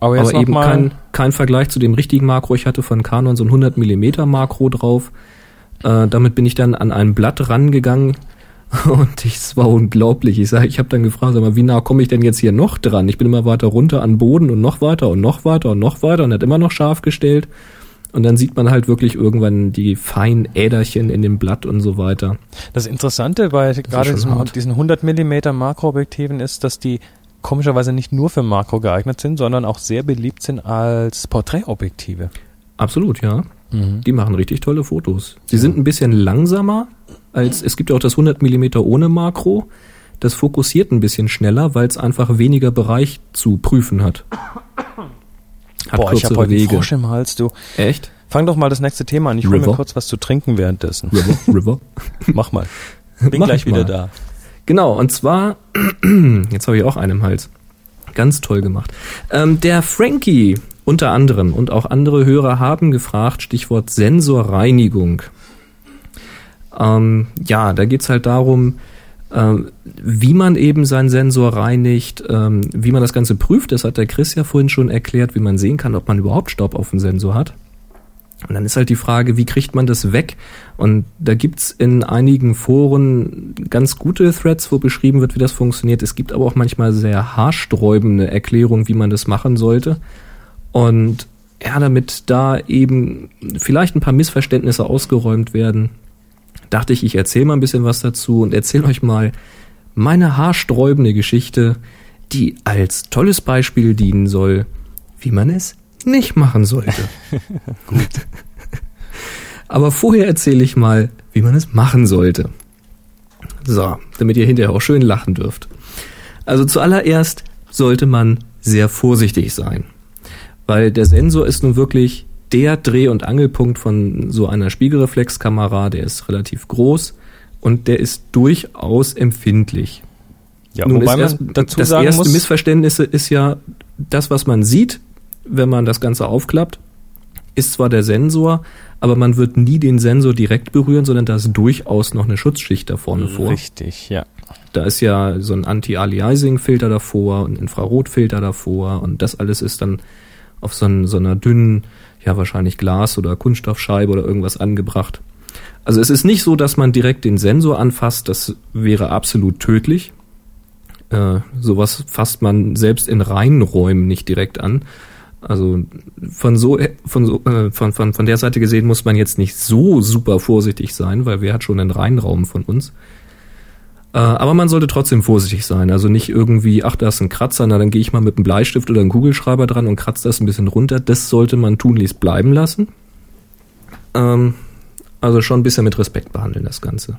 Aber, Aber eben kein, kein Vergleich zu dem richtigen Makro. Ich hatte von Canon so ein 100 mm Makro drauf. Äh, damit bin ich dann an ein Blatt rangegangen (laughs) und es war unglaublich. Ich sage, ich habe dann gefragt, sag mal, wie nah komme ich denn jetzt hier noch dran? Ich bin immer weiter runter an Boden und noch weiter und noch weiter und noch weiter und hat immer noch scharf gestellt. Und dann sieht man halt wirklich irgendwann die feinen Äderchen in dem Blatt und so weiter. Das Interessante bei gerade diesen, diesen 100 Millimeter Makroobjektiven ist, dass die komischerweise nicht nur für Makro geeignet sind, sondern auch sehr beliebt sind als Porträtobjektive. Absolut, ja. Mhm. Die machen richtig tolle Fotos. Sie sind ein bisschen langsamer als, es gibt ja auch das 100 Millimeter ohne Makro. Das fokussiert ein bisschen schneller, weil es einfach weniger Bereich zu prüfen hat. Hat Boah, ich habe heute Wege. Frosch im Hals, du. Echt? Fang doch mal das nächste Thema an. Ich hole mir kurz was zu trinken währenddessen. River? River? (laughs) Mach mal. (laughs) Bin Mach gleich wieder mal. da. Genau, und zwar, (clears throat) jetzt habe ich auch einen im Hals. Ganz toll gemacht. Ähm, der Frankie unter anderem und auch andere Hörer haben gefragt, Stichwort Sensorreinigung. Ähm, ja, da geht's halt darum, wie man eben seinen Sensor reinigt, ähm, wie man das Ganze prüft, das hat der Chris ja vorhin schon erklärt, wie man sehen kann, ob man überhaupt Staub auf dem Sensor hat. Und dann ist halt die Frage, wie kriegt man das weg? Und da gibt's in einigen Foren ganz gute Threads, wo beschrieben wird, wie das funktioniert. Es gibt aber auch manchmal sehr haarsträubende Erklärungen, wie man das machen sollte. Und ja, damit da eben vielleicht ein paar Missverständnisse ausgeräumt werden, dachte ich, ich erzähle mal ein bisschen was dazu und erzähle euch mal meine haarsträubende Geschichte, die als tolles Beispiel dienen soll, wie man es nicht machen sollte. (laughs) Gut. Aber vorher erzähle ich mal, wie man es machen sollte. So, damit ihr hinterher auch schön lachen dürft. Also zuallererst sollte man sehr vorsichtig sein, weil der Sensor ist nun wirklich der Dreh- und Angelpunkt von so einer Spiegelreflexkamera, der ist relativ groß und der ist durchaus empfindlich. Ja, Nun wobei erst, man dazu das sagen erste muss, Missverständnis ist ja, das, was man sieht, wenn man das Ganze aufklappt, ist zwar der Sensor, aber man wird nie den Sensor direkt berühren, sondern da ist durchaus noch eine Schutzschicht da vorne vor. Richtig, ja. Da ist ja so ein Anti-Aliasing-Filter davor, ein Infrarotfilter davor und das alles ist dann auf so, ein, so einer dünnen ja wahrscheinlich Glas oder Kunststoffscheibe oder irgendwas angebracht. Also es ist nicht so, dass man direkt den Sensor anfasst, das wäre absolut tödlich. Äh, sowas fasst man selbst in reinen Räumen nicht direkt an. Also von so von so äh, von, von von der Seite gesehen muss man jetzt nicht so super vorsichtig sein, weil wer hat schon einen Reinraum von uns? Äh, aber man sollte trotzdem vorsichtig sein. Also nicht irgendwie, ach, da ist ein Kratzer, na dann gehe ich mal mit einem Bleistift oder einem Kugelschreiber dran und kratze das ein bisschen runter. Das sollte man tunlichst bleiben lassen. Ähm, also schon ein bisschen mit Respekt behandeln, das Ganze.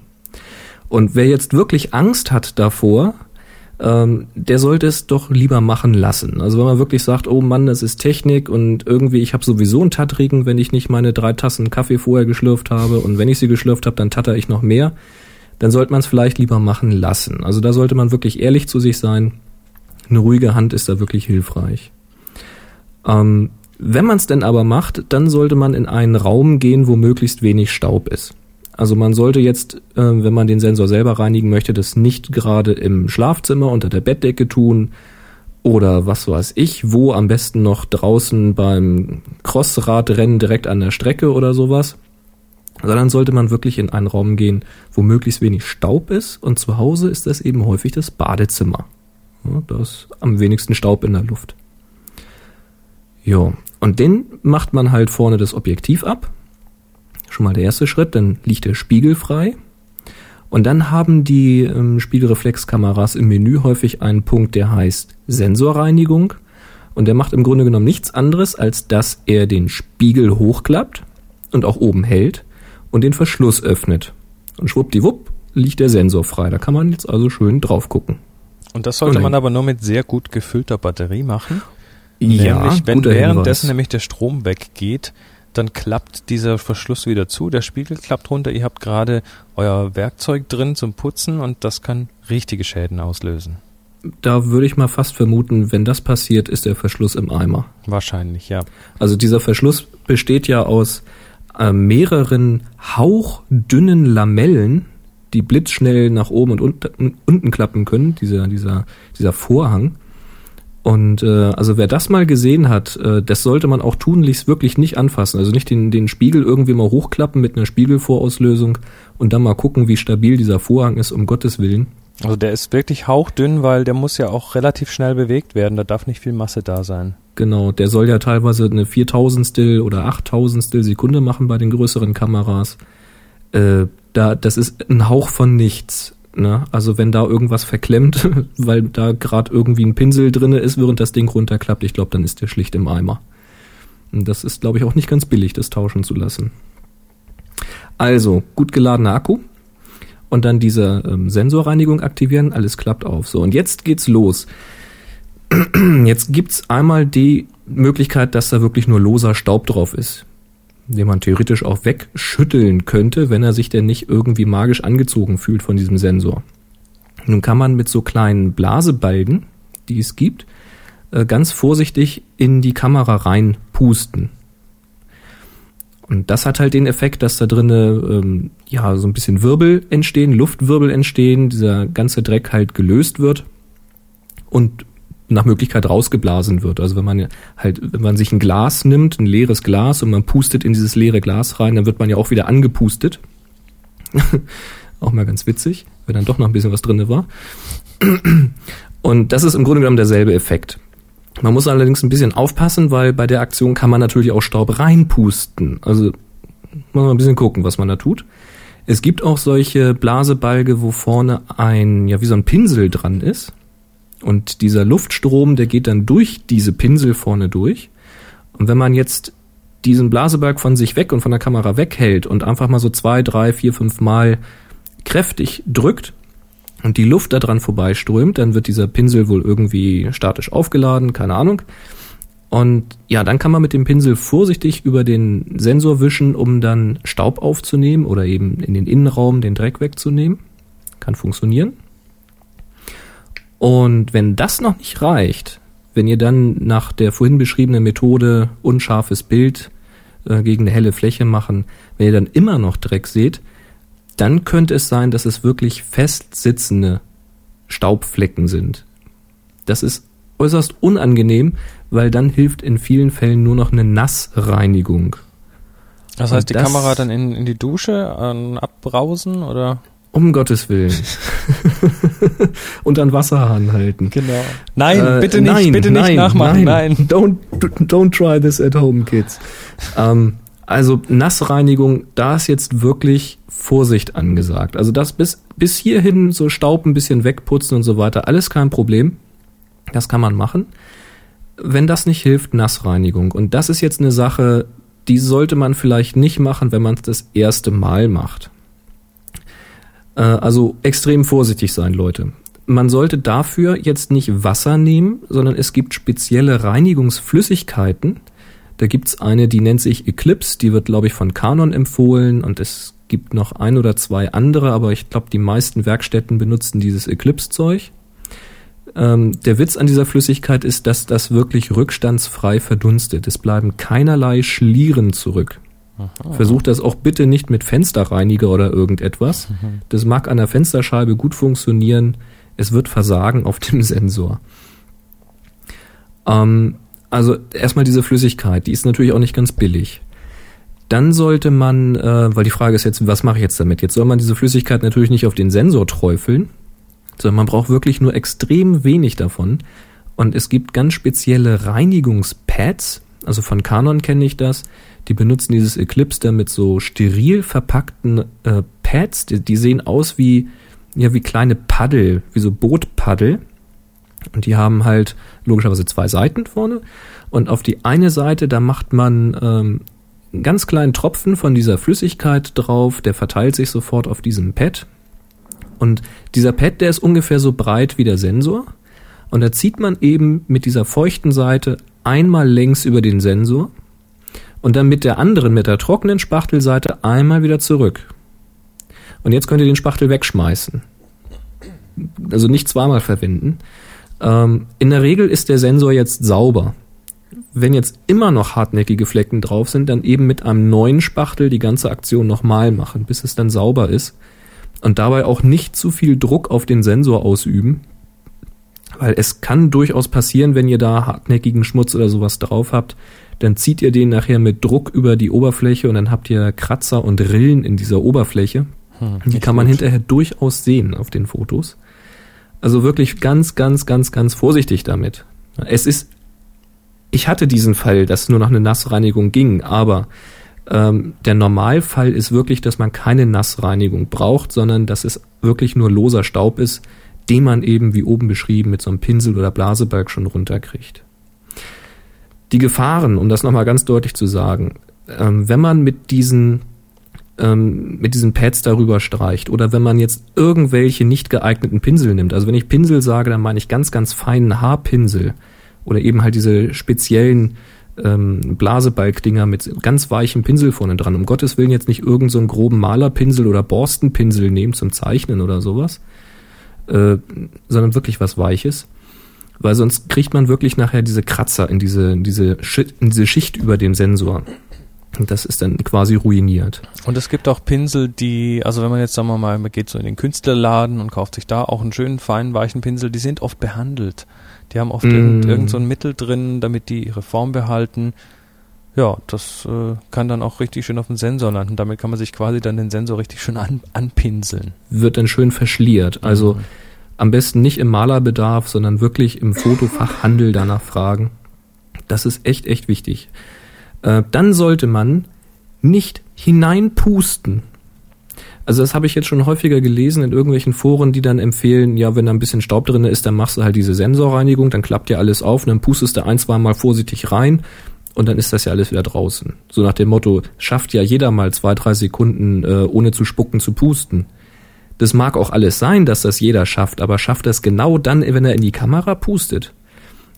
Und wer jetzt wirklich Angst hat davor, ähm, der sollte es doch lieber machen lassen. Also wenn man wirklich sagt, oh Mann, das ist Technik und irgendwie ich habe sowieso einen Tattregen, wenn ich nicht meine drei Tassen Kaffee vorher geschlürft habe und wenn ich sie geschlürft habe, dann tatter ich noch mehr dann sollte man es vielleicht lieber machen lassen. Also da sollte man wirklich ehrlich zu sich sein. Eine ruhige Hand ist da wirklich hilfreich. Ähm, Wenn man es denn aber macht, dann sollte man in einen Raum gehen, wo möglichst wenig Staub ist. Also man sollte jetzt, äh, wenn man den Sensor selber reinigen möchte, das nicht gerade im Schlafzimmer unter der Bettdecke tun oder was weiß ich, wo am besten noch draußen beim Crossradrennen direkt an der Strecke oder sowas. Sondern sollte man wirklich in einen Raum gehen, wo möglichst wenig Staub ist. Und zu Hause ist das eben häufig das Badezimmer. Ja, da ist am wenigsten Staub in der Luft. Ja, und den macht man halt vorne das Objektiv ab. Schon mal der erste Schritt, dann liegt der Spiegel frei. Und dann haben die ähm, Spiegelreflexkameras im Menü häufig einen Punkt, der heißt Sensorreinigung. Und der macht im Grunde genommen nichts anderes, als dass er den Spiegel hochklappt und auch oben hält und den Verschluss öffnet. Und schwuppdiwupp liegt der Sensor frei. Da kann man jetzt also schön drauf gucken. Und das sollte man aber nur mit sehr gut gefüllter Batterie machen. Ja, nämlich, wenn währenddessen nämlich der Strom weggeht, dann klappt dieser Verschluss wieder zu, der Spiegel klappt runter, ihr habt gerade euer Werkzeug drin zum Putzen und das kann richtige Schäden auslösen. Da würde ich mal fast vermuten, wenn das passiert, ist der Verschluss im Eimer. Wahrscheinlich, ja. Also dieser Verschluss besteht ja aus äh, mehreren hauchdünnen Lamellen, die blitzschnell nach oben und unten, unten klappen können, dieser, dieser, dieser Vorhang. Und äh, also wer das mal gesehen hat, äh, das sollte man auch tunlichst wirklich nicht anfassen. Also nicht den, den Spiegel irgendwie mal hochklappen mit einer Spiegelvorauslösung und dann mal gucken, wie stabil dieser Vorhang ist, um Gottes Willen. Also der ist wirklich hauchdünn, weil der muss ja auch relativ schnell bewegt werden, da darf nicht viel Masse da sein. Genau, der soll ja teilweise eine Viertausendstel oder Achttausendstel Sekunde machen bei den größeren Kameras. Äh, da, das ist ein Hauch von nichts. Ne? Also wenn da irgendwas verklemmt, (laughs) weil da gerade irgendwie ein Pinsel drinne ist, während das Ding runterklappt, ich glaube, dann ist der schlicht im Eimer. Und das ist, glaube ich, auch nicht ganz billig, das tauschen zu lassen. Also, gut geladener Akku und dann diese ähm, Sensorreinigung aktivieren, alles klappt auf. So, und jetzt geht's los. (clears throat) Jetzt gibt's einmal die Möglichkeit, dass da wirklich nur loser Staub drauf ist, den man theoretisch auch wegschütteln könnte, wenn er sich denn nicht irgendwie magisch angezogen fühlt von diesem Sensor. Nun kann man mit so kleinen Blasebalgen, die es gibt, äh, ganz vorsichtig in die Kamera reinpusten. Und das hat halt den Effekt, dass da drinnen ähm, ja so ein bisschen Wirbel entstehen, Luftwirbel entstehen, dieser ganze Dreck halt gelöst wird und nach Möglichkeit rausgeblasen wird. Also wenn man halt, wenn man sich ein Glas nimmt, ein leeres Glas und man pustet in dieses leere Glas rein, dann wird man ja auch wieder angepustet. (laughs) auch mal ganz witzig, wenn dann doch noch ein bisschen was drinne war. Und das ist im Grunde genommen derselbe Effekt. Man muss allerdings ein bisschen aufpassen, weil bei der Aktion kann man natürlich auch Staub reinpusten. Also muss man ein bisschen gucken, was man da tut. Es gibt auch solche Blasebalge, wo vorne ein, ja, wie so ein Pinsel dran ist. Und dieser Luftstrom, der geht dann durch diese Pinsel vorne durch. Und wenn man jetzt diesen Blasebalg von sich weg und von der Kamera weghält und einfach mal so zwei, drei, vier, fünf Mal kräftig drückt und die Luft da dran vorbeiströmt, dann wird dieser Pinsel wohl irgendwie statisch aufgeladen, keine Ahnung. Und ja, dann kann man mit dem Pinsel vorsichtig über den Sensor wischen, um dann Staub aufzunehmen oder eben in den Innenraum den Dreck wegzunehmen. Kann funktionieren. Und wenn das noch nicht reicht, wenn ihr dann nach der vorhin beschriebenen Methode unscharfes Bild äh, gegen eine helle Fläche machen, wenn ihr dann immer noch Dreck seht, dann könnte es sein, dass es wirklich fest sitzende Staubflecken sind. Das ist äußerst unangenehm, weil dann hilft in vielen Fällen nur noch eine Nassreinigung. Das heißt, die das- Kamera dann in, in die Dusche äh, abbrausen oder? Um Gottes Willen. (laughs) Und an Wasserhahn halten. Genau. Nein, Äh, bitte nicht, nein, bitte nicht nein, nachmachen, nein. Don't, don't try this at home, kids. ähm, also Nassreinigung, da ist jetzt wirklich Vorsicht angesagt. Also das bis, bis hierhin so Staub ein bisschen wegputzen und so weiter, alles kein Problem. Das kann man machen. Wenn das nicht hilft, Nassreinigung. Und das ist jetzt eine Sache, die sollte man vielleicht nicht machen, wenn man es das erste Mal macht. Äh, also extrem vorsichtig sein, Leute. Man sollte dafür jetzt nicht Wasser nehmen, sondern es gibt spezielle Reinigungsflüssigkeiten. Da gibt's eine, die nennt sich Eclipse, die wird, glaube ich, von Canon empfohlen und es gibt noch ein oder zwei andere, aber ich glaube, die meisten Werkstätten benutzen dieses Eclipse-Zeug. Ähm, der Witz an dieser Flüssigkeit ist, dass das wirklich rückstandsfrei verdunstet. Es bleiben keinerlei Schlieren zurück. Versucht das auch bitte nicht mit Fensterreiniger oder irgendetwas. Das mag an der Fensterscheibe gut funktionieren. Es wird versagen auf dem (laughs) Sensor. Ähm, also erstmal diese Flüssigkeit, die ist natürlich auch nicht ganz billig. Dann sollte man, äh, weil die Frage ist jetzt, was mache ich jetzt damit? Jetzt soll man diese Flüssigkeit natürlich nicht auf den Sensor träufeln, sondern man braucht wirklich nur extrem wenig davon. Und es gibt ganz spezielle Reinigungspads, also von Canon kenne ich das, die benutzen dieses Eclipse da mit so steril verpackten äh, Pads, die, die sehen aus wie, ja, wie kleine Paddel, wie so Bootpaddel. Und die haben halt logischerweise zwei Seiten vorne. Und auf die eine Seite, da macht man ähm, einen ganz kleinen Tropfen von dieser Flüssigkeit drauf, der verteilt sich sofort auf diesem Pad. Und dieser Pad, der ist ungefähr so breit wie der Sensor. Und da zieht man eben mit dieser feuchten Seite einmal längs über den Sensor und dann mit der anderen, mit der trockenen Spachtelseite einmal wieder zurück. Und jetzt könnt ihr den Spachtel wegschmeißen. Also nicht zweimal verwenden. Ähm, in der Regel ist der Sensor jetzt sauber. Wenn jetzt immer noch hartnäckige Flecken drauf sind, dann eben mit einem neuen Spachtel die ganze Aktion nochmal machen, bis es dann sauber ist. Und dabei auch nicht zu viel Druck auf den Sensor ausüben, weil es kann durchaus passieren, wenn ihr da hartnäckigen Schmutz oder sowas drauf habt, dann zieht ihr den nachher mit Druck über die Oberfläche und dann habt ihr Kratzer und Rillen in dieser Oberfläche. Hm, die kann man gut. hinterher durchaus sehen auf den Fotos. Also wirklich ganz, ganz, ganz, ganz vorsichtig damit. Es ist, ich hatte diesen Fall, dass nur noch eine Nassreinigung ging, aber ähm, der Normalfall ist wirklich, dass man keine Nassreinigung braucht, sondern dass es wirklich nur loser Staub ist, den man eben, wie oben beschrieben, mit so einem Pinsel oder Blasebalg schon runterkriegt. Die Gefahren, um das nochmal ganz deutlich zu sagen, ähm, wenn man mit diesen ähm, mit diesen Pads darüber streicht oder wenn man jetzt irgendwelche nicht geeigneten Pinsel nimmt. Also wenn ich Pinsel sage, dann meine ich ganz, ganz feinen Haarpinsel oder eben halt diese speziellen ähm, Blasebalgdinger mit ganz weichem Pinsel vorne dran. Um Gottes Willen jetzt nicht irgendeinen so groben Malerpinsel oder Borstenpinsel nehmen zum Zeichnen oder sowas, äh, sondern wirklich was Weiches. Weil sonst kriegt man wirklich nachher diese Kratzer in diese, in diese, in diese Schicht über dem Sensor. Und das ist dann quasi ruiniert. Und es gibt auch Pinsel, die, also wenn man jetzt, sagen wir mal, man geht so in den Künstlerladen und kauft sich da auch einen schönen, feinen, weichen Pinsel, die sind oft behandelt. Die haben oft mm. irgend, irgend so ein Mittel drin, damit die ihre Form behalten. Ja, das äh, kann dann auch richtig schön auf dem Sensor landen. Damit kann man sich quasi dann den Sensor richtig schön an, anpinseln. Wird dann schön verschliert. Also mhm. am besten nicht im Malerbedarf, sondern wirklich im Fotofachhandel danach fragen. Das ist echt, echt wichtig. Äh, dann sollte man nicht hineinpusten. Also das habe ich jetzt schon häufiger gelesen in irgendwelchen Foren, die dann empfehlen, ja, wenn da ein bisschen Staub drin ist, dann machst du halt diese Sensorreinigung, dann klappt ja alles auf dann pustest du ein, zwei Mal vorsichtig rein und dann ist das ja alles wieder draußen. So nach dem Motto, schafft ja jeder mal zwei, drei Sekunden, äh, ohne zu spucken, zu pusten. Das mag auch alles sein, dass das jeder schafft, aber schafft das genau dann, wenn er in die Kamera pustet.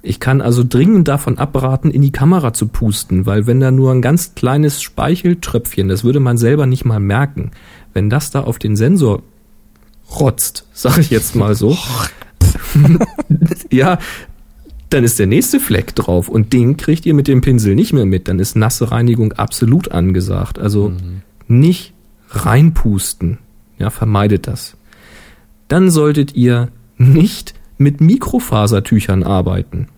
Ich kann also dringend davon abraten, in die Kamera zu pusten, weil wenn da nur ein ganz kleines Speicheltröpfchen, das würde man selber nicht mal merken, wenn das da auf den Sensor rotzt, (laughs) sag ich jetzt mal so, (laughs) ja, dann ist der nächste Fleck drauf und den kriegt ihr mit dem Pinsel nicht mehr mit. Dann ist nasse Reinigung absolut angesagt. Also mhm. nicht reinpusten. Ja, vermeidet das. Dann solltet ihr nicht mit Mikrofasertüchern arbeiten.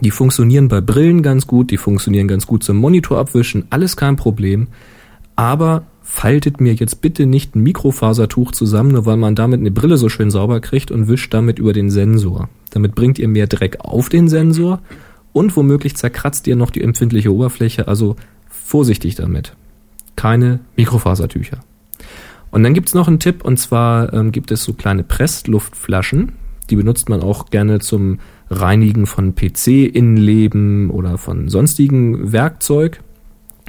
Die funktionieren bei Brillen ganz gut, die funktionieren ganz gut zum Monitor abwischen, alles kein Problem. Aber faltet mir jetzt bitte nicht ein Mikrofasertuch zusammen, nur weil man damit eine Brille so schön sauber kriegt und wischt damit über den Sensor. Damit bringt ihr mehr Dreck auf den Sensor und womöglich zerkratzt ihr noch die empfindliche Oberfläche, also vorsichtig damit. Keine Mikrofasertücher. Und dann gibt's noch einen Tipp, und zwar ähm, gibt es so kleine Pressluftflaschen, die benutzt man auch gerne zum Reinigen von PC-Innenleben oder von sonstigen Werkzeug.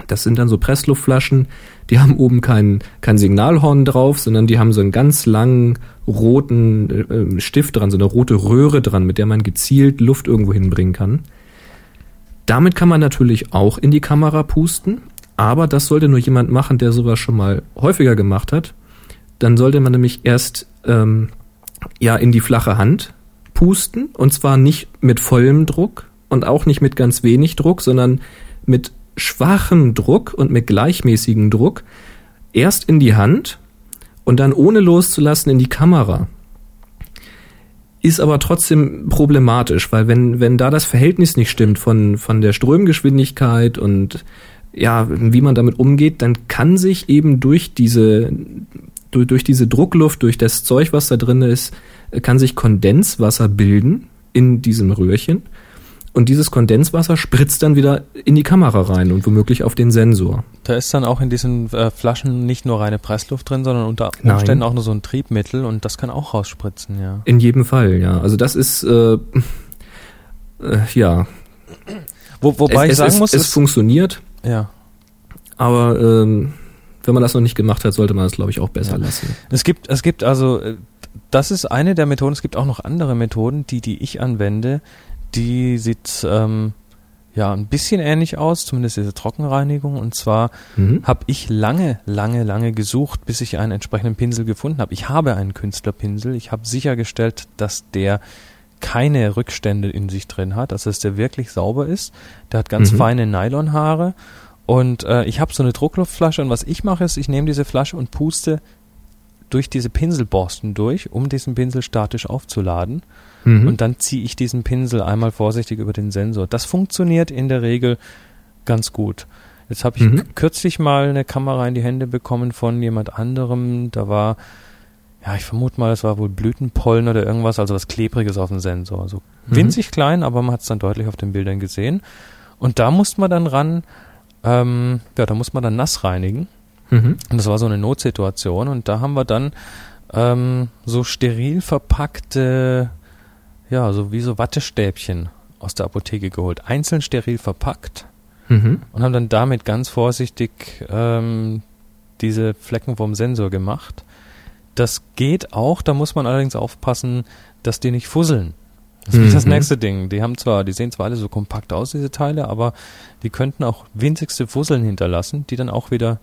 Das sind dann so Pressluftflaschen, die haben oben kein, kein Signalhorn drauf, sondern die haben so einen ganz langen roten äh, Stift dran, so eine rote Röhre dran, mit der man gezielt Luft irgendwo hinbringen kann. Damit kann man natürlich auch in die Kamera pusten, aber das sollte nur jemand machen, der sowas schon mal häufiger gemacht hat. Dann sollte man nämlich erst ähm, ja in die flache Hand pusten und zwar nicht mit vollem Druck und auch nicht mit ganz wenig Druck, sondern mit schwachem Druck und mit gleichmäßigem Druck erst in die Hand und dann ohne loszulassen in die Kamera. Ist aber trotzdem problematisch, weil wenn, wenn da das Verhältnis nicht stimmt von, von der Strömgeschwindigkeit und ja, wie man damit umgeht, dann kann sich eben durch diese, durch, durch diese Druckluft, durch das Zeug, was da drin ist, kann sich Kondenswasser bilden in diesem Röhrchen. Und dieses Kondenswasser spritzt dann wieder in die Kamera rein und womöglich auf den Sensor. Da ist dann auch in diesen äh, Flaschen nicht nur reine Pressluft drin, sondern unter Umständen Nein. auch nur so ein Triebmittel und das kann auch rausspritzen, ja. In jedem Fall, ja. Also das ist, äh, äh, ja. Wo, wobei es, ich sagen es, muss, es, es funktioniert. Ja. Aber ähm, wenn man das noch nicht gemacht hat, sollte man das, glaube ich, auch besser ja. lassen. Es gibt, es gibt also, äh, das ist eine der Methoden. Es gibt auch noch andere Methoden, die, die ich anwende. Die sieht ähm, ja ein bisschen ähnlich aus, zumindest diese Trockenreinigung. Und zwar mhm. habe ich lange, lange, lange gesucht, bis ich einen entsprechenden Pinsel gefunden habe. Ich habe einen Künstlerpinsel. Ich habe sichergestellt, dass der keine Rückstände in sich drin hat, also dass der wirklich sauber ist. Der hat ganz mhm. feine Nylonhaare und äh, ich habe so eine Druckluftflasche und was ich mache ist, ich nehme diese Flasche und puste durch diese Pinselborsten durch, um diesen Pinsel statisch aufzuladen. Mhm. Und dann ziehe ich diesen Pinsel einmal vorsichtig über den Sensor. Das funktioniert in der Regel ganz gut. Jetzt habe ich mhm. kürzlich mal eine Kamera in die Hände bekommen von jemand anderem. Da war, ja, ich vermute mal, das war wohl Blütenpollen oder irgendwas, also was Klebriges auf dem Sensor. Also mhm. winzig klein, aber man hat es dann deutlich auf den Bildern gesehen. Und da musste man dann ran ähm, ja, da muss man dann nass reinigen. Mhm. Und das war so eine Notsituation. Und da haben wir dann ähm, so steril verpackte, ja, so wie so Wattestäbchen aus der Apotheke geholt. Einzeln steril verpackt. Mhm. Und haben dann damit ganz vorsichtig ähm, diese Flecken vom Sensor gemacht. Das geht auch, da muss man allerdings aufpassen, dass die nicht fusseln. Das ist mhm. das nächste Ding. Die haben zwar, die sehen zwar alle so kompakt aus, diese Teile, aber die könnten auch winzigste Fusseln hinterlassen, die dann auch wieder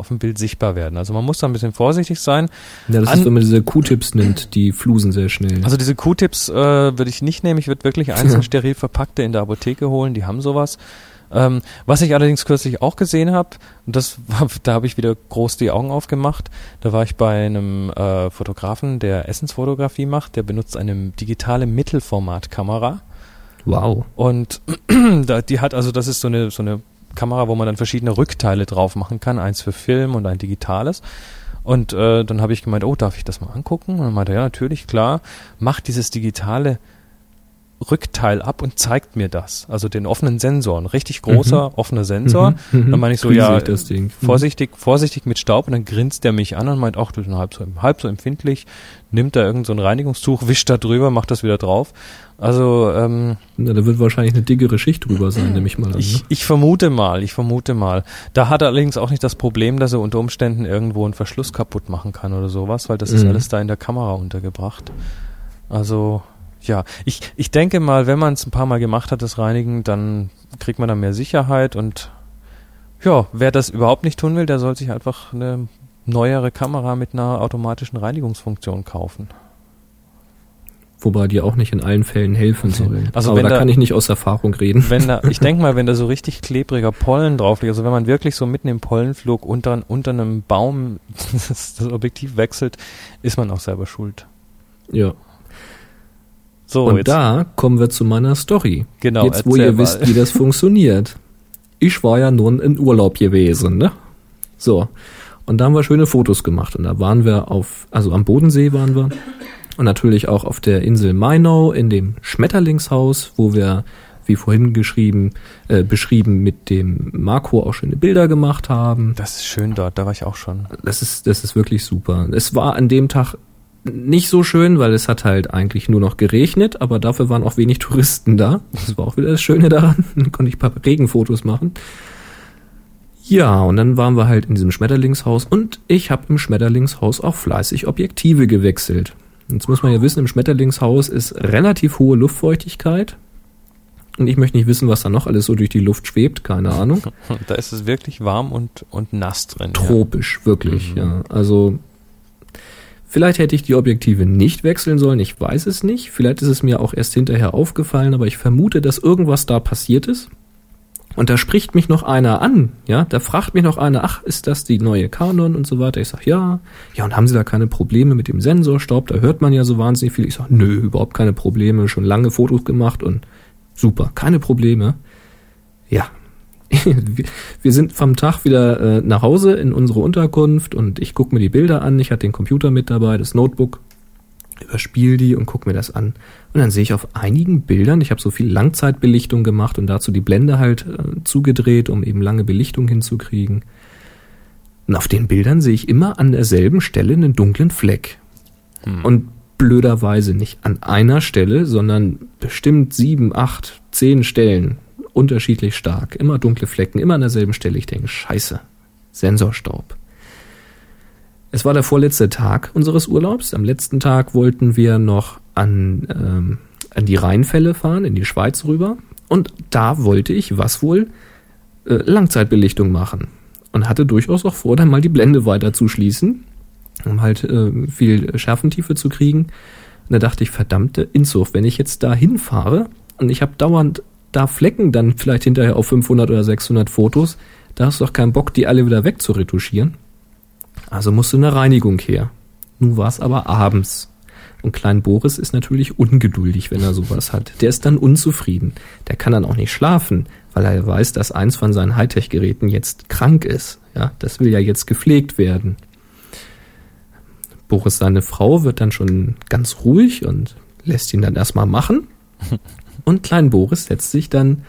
auf dem Bild sichtbar werden. Also man muss da ein bisschen vorsichtig sein. Ja, das An ist, wenn man diese Q-Tips nimmt, die flusen sehr schnell. Also diese Q-Tips äh, würde ich nicht nehmen. Ich würde wirklich einzeln (laughs) steril verpackte in der Apotheke holen. Die haben sowas. Ähm, was ich allerdings kürzlich auch gesehen habe, und das (laughs) war, da habe ich wieder groß die Augen aufgemacht, da war ich bei einem äh, Fotografen, der Essensfotografie macht, der benutzt eine digitale Mittelformatkamera. Wow. Und (clears throat) die hat also, das ist so eine, so eine Kamera, wo man dann verschiedene Rückteile drauf machen kann, eins für Film und ein digitales. Und äh, dann habe ich gemeint, oh, darf ich das mal angucken? Und dann meinte er, ja, natürlich, klar, mach dieses digitale Rückteil ab und zeigt mir das. Also den offenen Sensor, ein richtig großer, mhm. offener Sensor. Mhm. mhm. Dann meine ich so, Riesig ja, mhm. vorsichtig, vorsichtig mit Staub und dann grinst der mich an und meint, ach, du bist halb so, halb so empfindlich, nimmt da irgend so ein Reinigungstuch, wischt da drüber, macht das wieder drauf. Also, ähm, ja, da wird wahrscheinlich eine dickere Schicht drüber sein, nehme ich mal an. Ich, ne? ich vermute mal, ich vermute mal. Da hat er allerdings auch nicht das Problem, dass er unter Umständen irgendwo einen Verschluss kaputt machen kann oder sowas, weil das ist mhm. alles da in der Kamera untergebracht. Also, ja, ich, ich denke mal, wenn man es ein paar Mal gemacht hat, das Reinigen, dann kriegt man da mehr Sicherheit und ja, wer das überhaupt nicht tun will, der soll sich einfach eine neuere Kamera mit einer automatischen Reinigungsfunktion kaufen. Wobei die auch nicht in allen Fällen helfen soll. Also Aber da, da, kann ich nicht aus Erfahrung reden. Wenn da, ich denke mal, wenn da so (laughs) richtig klebriger Pollen drauf liegt, also wenn man wirklich so mitten im Pollenflug unter, unter einem Baum (laughs) das, das Objektiv wechselt, ist man auch selber schuld. Ja. So, und da kommen wir zu meiner Story. Genau. Jetzt, wo ihr mal. wisst, wie das (laughs) funktioniert. Ich war ja nun in Urlaub gewesen, ne? So. Und da haben wir schöne Fotos gemacht. Und da waren wir auf, also am Bodensee waren wir. Und natürlich auch auf der Insel Mainau in dem Schmetterlingshaus, wo wir, wie vorhin geschrieben, äh, beschrieben, mit dem Marco auch schöne Bilder gemacht haben. Das ist schön dort, da war ich auch schon. Das ist, das ist wirklich super. Es war an dem Tag nicht so schön, weil es hat halt eigentlich nur noch geregnet, aber dafür waren auch wenig Touristen da. Das war auch wieder das Schöne daran. (laughs) Dann konnte ich ein paar Regenfotos machen. Ja, und dann waren wir halt in diesem Schmetterlingshaus und ich habe im Schmetterlingshaus auch fleißig Objektive gewechselt. Jetzt muss man ja wissen, im Schmetterlingshaus ist relativ hohe Luftfeuchtigkeit. Und ich möchte nicht wissen, was da noch alles so durch die Luft schwebt, keine Ahnung. (laughs) Da ist es wirklich warm und, und nass drin. Tropisch, ja. wirklich, mhm. ja. Also Vielleicht hätte ich die Objektive nicht wechseln sollen, ich weiß es nicht. Vielleicht ist es mir auch erst hinterher aufgefallen, aber ich vermute, dass irgendwas da passiert ist. Und da spricht mich noch einer an, ja, da fragt mich noch einer, ach, ist das die neue Canon und so weiter? Ich sag, ja. Ja, und haben Sie da keine Probleme mit dem Sensorstaub? Da hört man ja so wahnsinnig viel. Ich sag, nö, überhaupt keine Probleme, schon lange Fotos gemacht und super, keine Probleme. Ja, (laughs) wir sind vom Tag wieder äh, nach Hause in unsere Unterkunft und ich gucke mir die Bilder an. Ich hatte den Computer mit dabei, das Notebook, überspiele die und gucke mir das an. Und dann sehe ich auf einigen Bildern, ich habe so viel Langzeitbelichtung gemacht und dazu die Blende halt äh, zugedreht, um eben lange Belichtung hinzukriegen. Und auf den Bildern sehe ich immer an derselben Stelle einen dunklen Fleck. Hm. Und blöderweise nicht an einer Stelle, sondern bestimmt sieben, acht, zehn Stellen unterschiedlich stark. Immer dunkle Flecken, immer an derselben Stelle. Ich denke, scheiße, Sensorstaub. Es war der vorletzte Tag unseres Urlaubs. Am letzten Tag wollten wir noch an, ähm, an die Rheinfälle fahren, in die Schweiz rüber. Und da wollte ich, was wohl, äh, Langzeitbelichtung machen. Und hatte durchaus auch vor, dann mal die Blende weiter zu schließen, um halt äh, viel Schärfentiefe zu kriegen. Und da dachte ich, verdammte Inzucht, wenn ich jetzt da hinfahre und ich habe dauernd da Flecken dann vielleicht hinterher auf 500 oder 600 Fotos, da hast du doch keinen Bock, die alle wieder wegzuretuschieren. Also musste eine Reinigung her. Nun war es aber abends. Und Klein Boris ist natürlich ungeduldig, wenn er sowas hat. Der ist dann unzufrieden. Der kann dann auch nicht schlafen, weil er weiß, dass eins von seinen Hightech-Geräten jetzt krank ist. Ja, das will ja jetzt gepflegt werden. Boris, seine Frau, wird dann schon ganz ruhig und lässt ihn dann erstmal machen. (laughs) Und Klein Boris setzt sich dann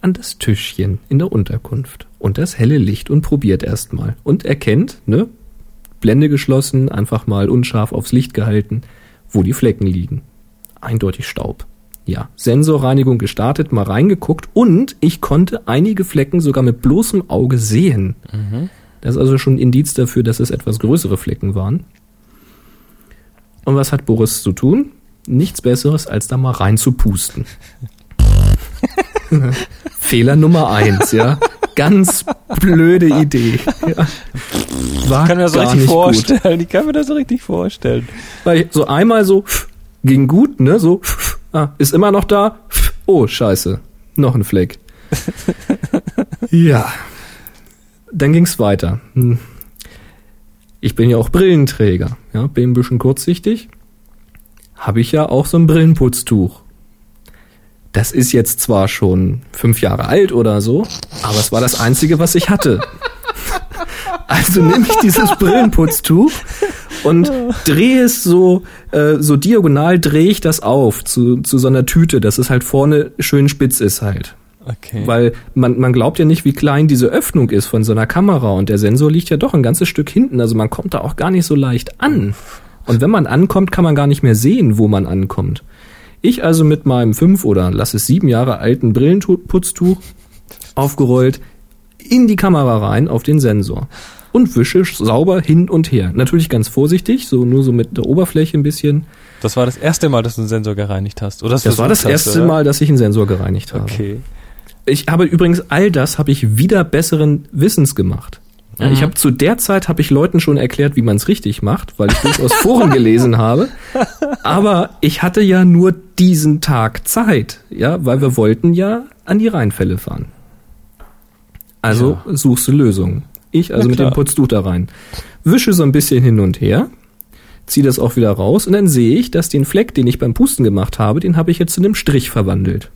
an das Tischchen in der Unterkunft und das helle Licht und probiert erstmal und erkennt, ne, Blende geschlossen, einfach mal unscharf aufs Licht gehalten, wo die Flecken liegen. Eindeutig Staub. Ja, Sensorreinigung gestartet, mal reingeguckt und ich konnte einige Flecken sogar mit bloßem Auge sehen. Mhm. Das ist also schon ein Indiz dafür, dass es etwas größere Flecken waren. Und was hat Boris zu tun? Nichts Besseres, als da mal rein zu pusten. (laughs) Fehler Nummer eins, ja. Ganz blöde Idee. Ja. War ich kann mir das so richtig vorstellen. Gut. Ich kann mir das so richtig vorstellen. Weil so einmal so ging gut, ne? So ah, ist immer noch da. Oh, scheiße. Noch ein Fleck. ja. Dann ging's weiter. Hm. Ich bin ja auch Brillenträger, ja, bin ein bisschen kurzsichtig habe ich ja auch so ein Brillenputztuch. Das ist jetzt zwar schon fünf Jahre alt oder so, aber es war das einzige, was ich hatte. (laughs) Also nehme ich dieses Brillenputztuch und drehe es so, äh, so diagonal drehe ich das auf zu, zu so einer Tüte, dass es halt vorne schön spitz ist halt. Okay. Weil man, man glaubt ja nicht, wie klein diese Öffnung ist von so einer Kamera und der Sensor liegt ja doch ein ganzes Stück hinten, also man kommt da auch gar nicht so leicht an. Und wenn man ankommt, kann man gar nicht mehr sehen, wo man ankommt. Ich also mit meinem fünf oder lass es sieben Jahre alten Brillenputztuch aufgerollt in die Kamera rein auf den Sensor und wische sauber hin und her. Natürlich ganz vorsichtig, so nur so mit der Oberfläche ein bisschen. Das war das erste Mal, dass du einen Sensor gereinigt hast, oder? Das war das hast, erste oder? Mal, dass ich einen Sensor gereinigt habe. Okay. Ich habe übrigens all das habe ich wieder besseren Wissens gemacht. Ja, ich mhm. habe zu der Zeit habe ich Leuten schon erklärt, wie man es richtig macht, weil ich durchaus Foren gelesen habe. Aber ich hatte ja nur diesen Tag Zeit, ja, weil wir wollten ja an die Rheinfälle fahren. Also ja. suchst du Lösungen. Ich also mit dem Putztuch da rein. Wische so ein bisschen hin und her, zieh das auch wieder raus und dann sehe ich, dass den Fleck, den ich beim Pusten gemacht habe, den habe ich jetzt zu einem Strich verwandelt.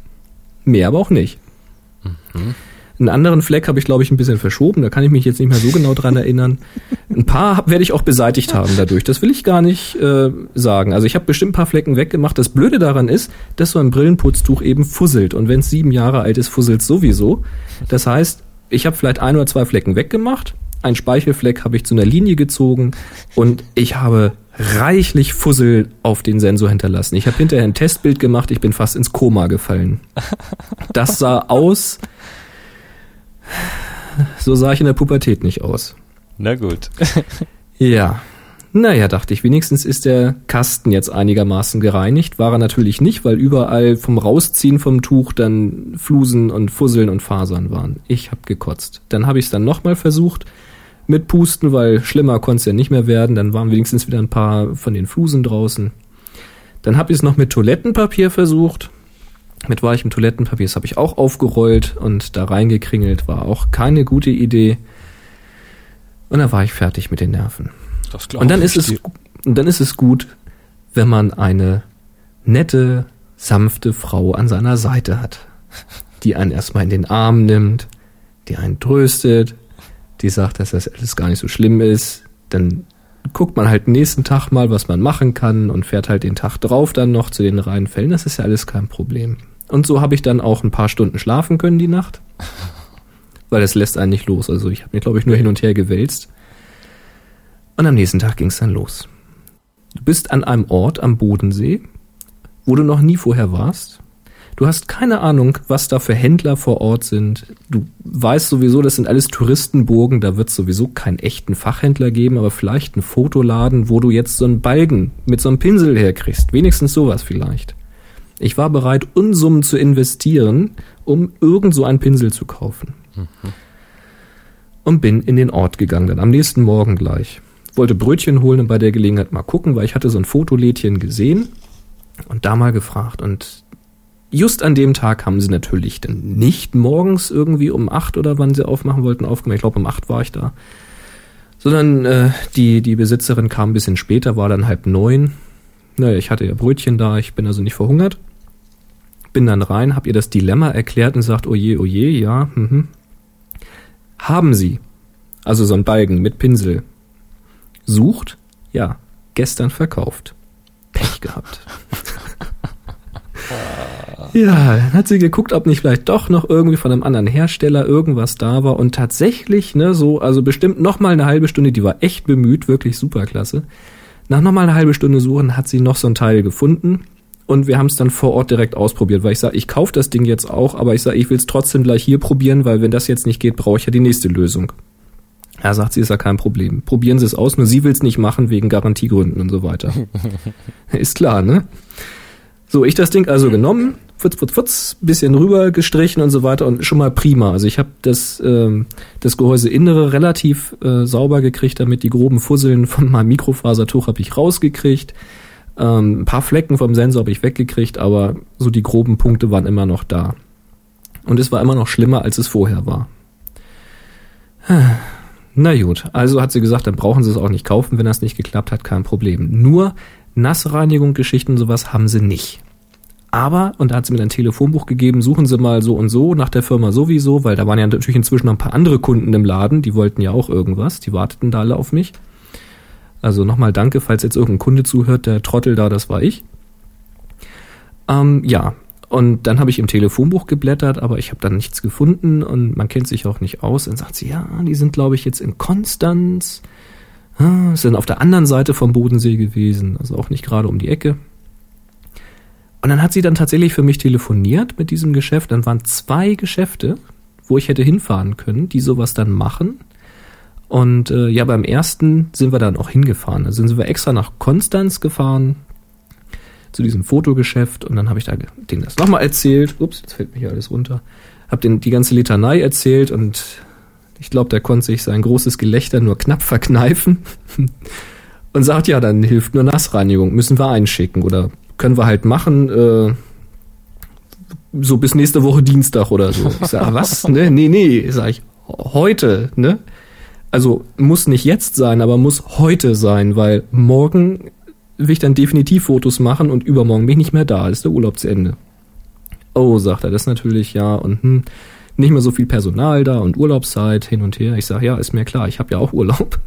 Mehr aber auch nicht. Mhm. Einen anderen Fleck habe ich, glaube ich, ein bisschen verschoben. Da kann ich mich jetzt nicht mehr so genau dran erinnern. Ein paar werde ich auch beseitigt haben dadurch. Das will ich gar nicht äh, sagen. Also ich habe bestimmt ein paar Flecken weggemacht. Das Blöde daran ist, dass so ein Brillenputztuch eben fusselt. Und wenn es sieben Jahre alt ist, fusselt sowieso. Das heißt, ich habe vielleicht ein oder zwei Flecken weggemacht. Ein Speichelfleck habe ich zu einer Linie gezogen und ich habe reichlich Fussel auf den Sensor hinterlassen. Ich habe hinterher ein Testbild gemacht, ich bin fast ins Koma gefallen. Das sah aus, so sah ich in der Pubertät nicht aus. Na gut. (laughs) ja. Naja, dachte ich, wenigstens ist der Kasten jetzt einigermaßen gereinigt. War er natürlich nicht, weil überall vom Rausziehen vom Tuch dann Flusen und Fusseln und Fasern waren. Ich hab gekotzt. Dann habe ich es dann nochmal versucht mit Pusten, weil schlimmer konnte es ja nicht mehr werden. Dann waren wenigstens wieder ein paar von den Flusen draußen. Dann habe ich es noch mit Toilettenpapier versucht. Mit weichem Toilettenpapier, das habe ich auch aufgerollt und da reingekringelt, war auch keine gute Idee. Und dann war ich fertig mit den Nerven. Das Und dann ist es, und dann ist es gut, wenn man eine nette, sanfte Frau an seiner Seite hat, die einen erstmal in den Arm nimmt, die einen tröstet, die sagt, dass das alles gar nicht so schlimm ist. Dann guckt man halt nächsten Tag mal, was man machen kann und fährt halt den Tag drauf dann noch zu den reinen Fällen. Das ist ja alles kein Problem. Und so habe ich dann auch ein paar Stunden schlafen können die Nacht. Weil das lässt einen nicht los. Also ich habe mich, glaube ich, nur hin und her gewälzt. Und am nächsten Tag ging es dann los. Du bist an einem Ort am Bodensee, wo du noch nie vorher warst. Du hast keine Ahnung, was da für Händler vor Ort sind. Du weißt sowieso, das sind alles Touristenburgen, da wird sowieso keinen echten Fachhändler geben, aber vielleicht einen Fotoladen, wo du jetzt so einen Balken mit so einem Pinsel herkriegst. Wenigstens sowas vielleicht. Ich war bereit, Unsummen zu investieren, um irgend so einen Pinsel zu kaufen. Und bin in den Ort gegangen, dann am nächsten Morgen gleich. Wollte Brötchen holen und bei der Gelegenheit mal gucken, weil ich hatte so ein Fotolädchen gesehen und da mal gefragt. Und just an dem Tag haben sie natürlich dann nicht morgens irgendwie um acht oder wann sie aufmachen wollten aufgemacht. Ich glaube um acht war ich da. Sondern äh, die, die Besitzerin kam ein bisschen später, war dann halb neun. Naja, ich hatte ja Brötchen da, ich bin also nicht verhungert. Bin dann rein, hab ihr das Dilemma erklärt und sagt, oje, oje, ja, mhm. Haben Sie, also so ein Balken mit Pinsel, sucht, ja, gestern verkauft. Pech gehabt. (laughs) Ja, dann hat sie geguckt, ob nicht vielleicht doch noch irgendwie von einem anderen Hersteller irgendwas da war und tatsächlich, ne, so, also bestimmt noch mal eine halbe Stunde, die war echt bemüht, wirklich superklasse. Nach noch mal eine halbe Stunde suchen hat sie noch so ein Teil gefunden und wir haben es dann vor Ort direkt ausprobiert, weil ich sage, ich kaufe das Ding jetzt auch, aber ich sage, ich will es trotzdem gleich hier probieren, weil wenn das jetzt nicht geht, brauche ich ja die nächste Lösung. Er sagt, sie ist ja kein Problem. Probieren Sie es aus, nur sie will es nicht machen wegen Garantiegründen und so weiter. (laughs) ist klar, ne? So, ich das Ding also genommen, futz, futz, futz, bisschen rüber gestrichen und so weiter und schon mal prima. Also ich habe das, ähm, das Gehäuseinnere relativ äh, sauber gekriegt, damit die groben Fusseln von meinem Mikrofasertuch habe ich rausgekriegt. Ähm, ein paar Flecken vom Sensor habe ich weggekriegt, aber so die groben Punkte waren immer noch da. Und es war immer noch schlimmer, als es vorher war. (sighs) Na gut, also hat sie gesagt, dann brauchen sie es auch nicht kaufen, wenn das nicht geklappt hat, kein Problem. Nur Nassreinigung, Geschichten, sowas haben sie nicht. Aber, und da hat sie mir ein Telefonbuch gegeben, suchen Sie mal so und so nach der Firma sowieso, weil da waren ja natürlich inzwischen noch ein paar andere Kunden im Laden, die wollten ja auch irgendwas, die warteten da alle auf mich. Also nochmal danke, falls jetzt irgendein Kunde zuhört, der Trottel da, das war ich. Ähm, ja, und dann habe ich im Telefonbuch geblättert, aber ich habe dann nichts gefunden und man kennt sich auch nicht aus. Dann sagt sie, ja, die sind, glaube ich, jetzt in Konstanz. Ah, sind auf der anderen Seite vom Bodensee gewesen, also auch nicht gerade um die Ecke. Und dann hat sie dann tatsächlich für mich telefoniert mit diesem Geschäft. Dann waren zwei Geschäfte, wo ich hätte hinfahren können, die sowas dann machen. Und äh, ja, beim ersten sind wir dann auch hingefahren. Da sind wir extra nach Konstanz gefahren zu diesem Fotogeschäft und dann habe ich da denen das nochmal erzählt. Ups, jetzt fällt mir hier alles runter. Hab denen die ganze Litanei erzählt und ich glaube, der konnte sich sein großes Gelächter nur knapp verkneifen (laughs) und sagt, ja, dann hilft nur Nassreinigung, müssen wir einschicken oder können wir halt machen, äh, so bis nächste Woche Dienstag oder so. Ich sage, was? Ne? Nee, nee, sag ich, heute, ne? Also muss nicht jetzt sein, aber muss heute sein, weil morgen will ich dann definitiv Fotos machen und übermorgen bin ich nicht mehr da, ist der Urlaub zu Ende. Oh, sagt er, das natürlich ja und hm, nicht mehr so viel Personal da und Urlaubszeit hin und her. Ich sage, ja, ist mir klar, ich habe ja auch Urlaub.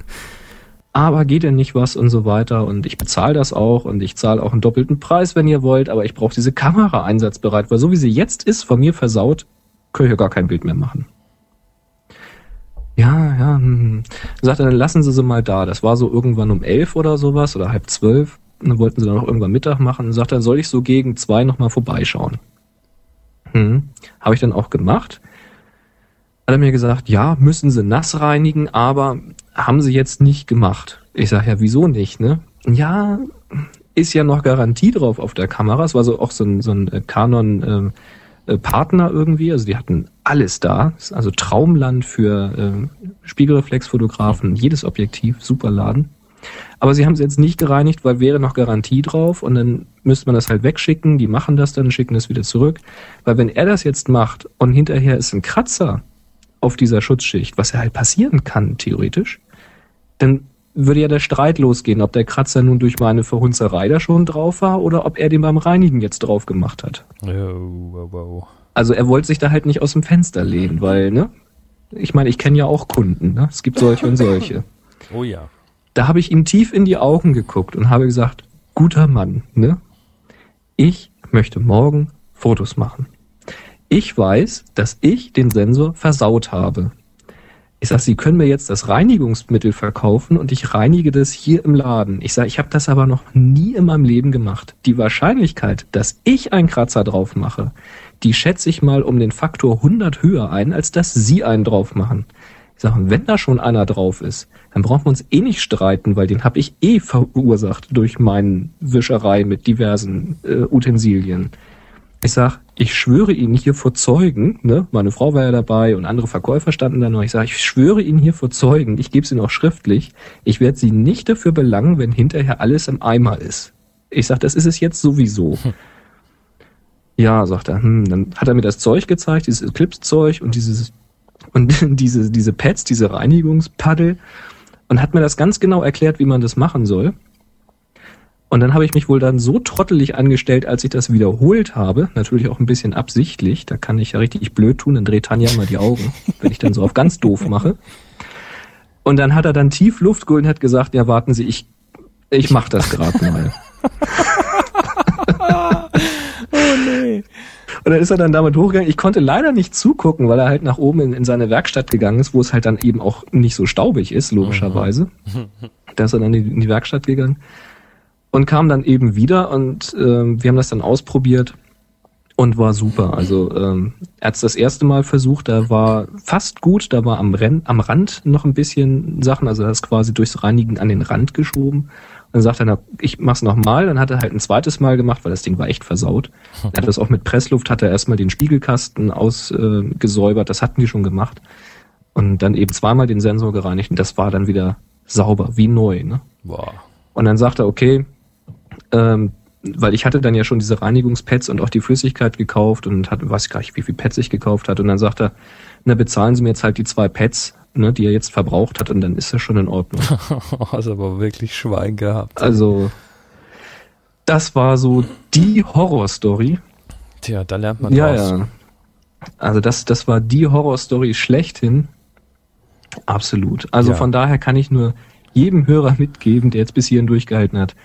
Aber geht denn nicht was und so weiter und ich bezahle das auch und ich zahle auch einen doppelten Preis, wenn ihr wollt, aber ich brauche diese Kamera einsatzbereit, weil so wie sie jetzt ist, von mir versaut, kann ich ja gar kein Bild mehr machen. Ja, ja, hm. hm. Sagt er, dann lassen Sie sie mal da. Das war so irgendwann um elf oder sowas oder halb zwölf. Und dann wollten sie dann auch irgendwann Mittag machen. Und sagt er, soll ich so gegen zwei nochmal vorbeischauen? Hm. Habe ich dann auch gemacht. Hat er mir gesagt, ja, müssen sie nass reinigen, aber haben sie jetzt nicht gemacht. Ich sage, ja, wieso nicht, ne? Ja, ist ja noch Garantie drauf auf der Kamera. Es war so auch so ein, so ein Canon ähm, äh, Partner irgendwie. Also die hatten alles da. Also Traumland für äh, Spiegelreflexfotografen, jedes Objektiv, super Laden. Aber sie haben es jetzt nicht gereinigt, weil wäre noch Garantie drauf und dann müsste man das halt wegschicken. Die machen das dann, schicken es wieder zurück. Weil wenn er das jetzt macht und hinterher ist ein Kratzer auf dieser Schutzschicht, was ja halt passieren kann, theoretisch, dann würde ja der Streit losgehen, ob der Kratzer nun durch meine Verhunzerei da schon drauf war oder ob er den beim Reinigen jetzt drauf gemacht hat. Oh, wow, wow. Also er wollte sich da halt nicht aus dem Fenster lehnen, weil, ne? Ich meine, ich kenne ja auch Kunden, ne? Es gibt solche und solche. (laughs) Oh ja. Da habe ich ihm tief in die Augen geguckt und habe gesagt, guter Mann, ne? Ich möchte morgen Fotos machen. Ich weiß, dass ich den Sensor versaut habe. Ich sage, Sie können mir jetzt das Reinigungsmittel verkaufen und ich reinige das hier im Laden. Ich sage, ich habe das aber noch nie in meinem Leben gemacht. Die Wahrscheinlichkeit, dass ich einen Kratzer drauf mache, die schätze ich mal um den Faktor 100 höher ein, als dass Sie einen drauf machen. Ich sage, wenn da schon einer drauf ist, dann brauchen wir uns eh nicht streiten, weil den habe ich eh verursacht durch meine Wischerei mit diversen äh, Utensilien. Ich sag, ich schwöre Ihnen hier vor Zeugen, ne, meine Frau war ja dabei und andere Verkäufer standen da noch. Ich sage, ich schwöre Ihnen hier vor Zeugen, ich gebe es Ihnen auch schriftlich, ich werde Sie nicht dafür belangen, wenn hinterher alles im Eimer ist. Ich sag, das ist es jetzt sowieso. Hm. Ja, sagt er, hm, dann hat er mir das Zeug gezeigt, dieses Eclipse-Zeug und dieses und (laughs) diese, diese Pads, diese Reinigungspaddel und hat mir das ganz genau erklärt, wie man das machen soll. Und dann habe ich mich wohl dann so trottelig angestellt, als ich das wiederholt habe, natürlich auch ein bisschen absichtlich, da kann ich ja richtig blöd tun, dann dreht Tanja mal die Augen, wenn ich dann so auf ganz doof mache. Und dann hat er dann tief Luft geholt und hat gesagt, ja warten Sie, ich, ich mach das gerade mal. (laughs) oh nee. Und dann ist er dann damit hochgegangen. Ich konnte leider nicht zugucken, weil er halt nach oben in, in seine Werkstatt gegangen ist, wo es halt dann eben auch nicht so staubig ist, logischerweise. Mhm. Da ist er dann in die Werkstatt gegangen und kam dann eben wieder und ähm, wir haben das dann ausprobiert und war super. Also ähm, er hat es das erste Mal versucht, da war fast gut, da war am, Renn, am Rand noch ein bisschen Sachen, also er hat es quasi durchs Reinigen an den Rand geschoben. Dann sagt er, na, ich mach's nochmal. Dann hat er halt ein zweites Mal gemacht, weil das Ding war echt versaut. Er hat das auch mit Pressluft, hat er erstmal den Spiegelkasten ausgesäubert, äh, das hatten die schon gemacht. Und dann eben zweimal den Sensor gereinigt und das war dann wieder sauber, wie neu. Ne? Wow. Und dann sagt er, okay, ähm, weil ich hatte dann ja schon diese Reinigungspads und auch die Flüssigkeit gekauft und hatte, weiß gar nicht, wie viel Pads ich gekauft hatte. Und dann sagt er, na, bezahlen Sie mir jetzt halt die zwei Pads, ne, die er jetzt verbraucht hat und dann ist das schon in Ordnung. (laughs) Hast aber wirklich Schwein gehabt. Also, das war so die Horrorstory. Tja, da lernt man ja, draus. Ja, Also das, das war die Horrorstory schlechthin. Absolut. Also ja. von daher kann ich nur jedem Hörer mitgeben, der jetzt bis hierhin durchgehalten hat.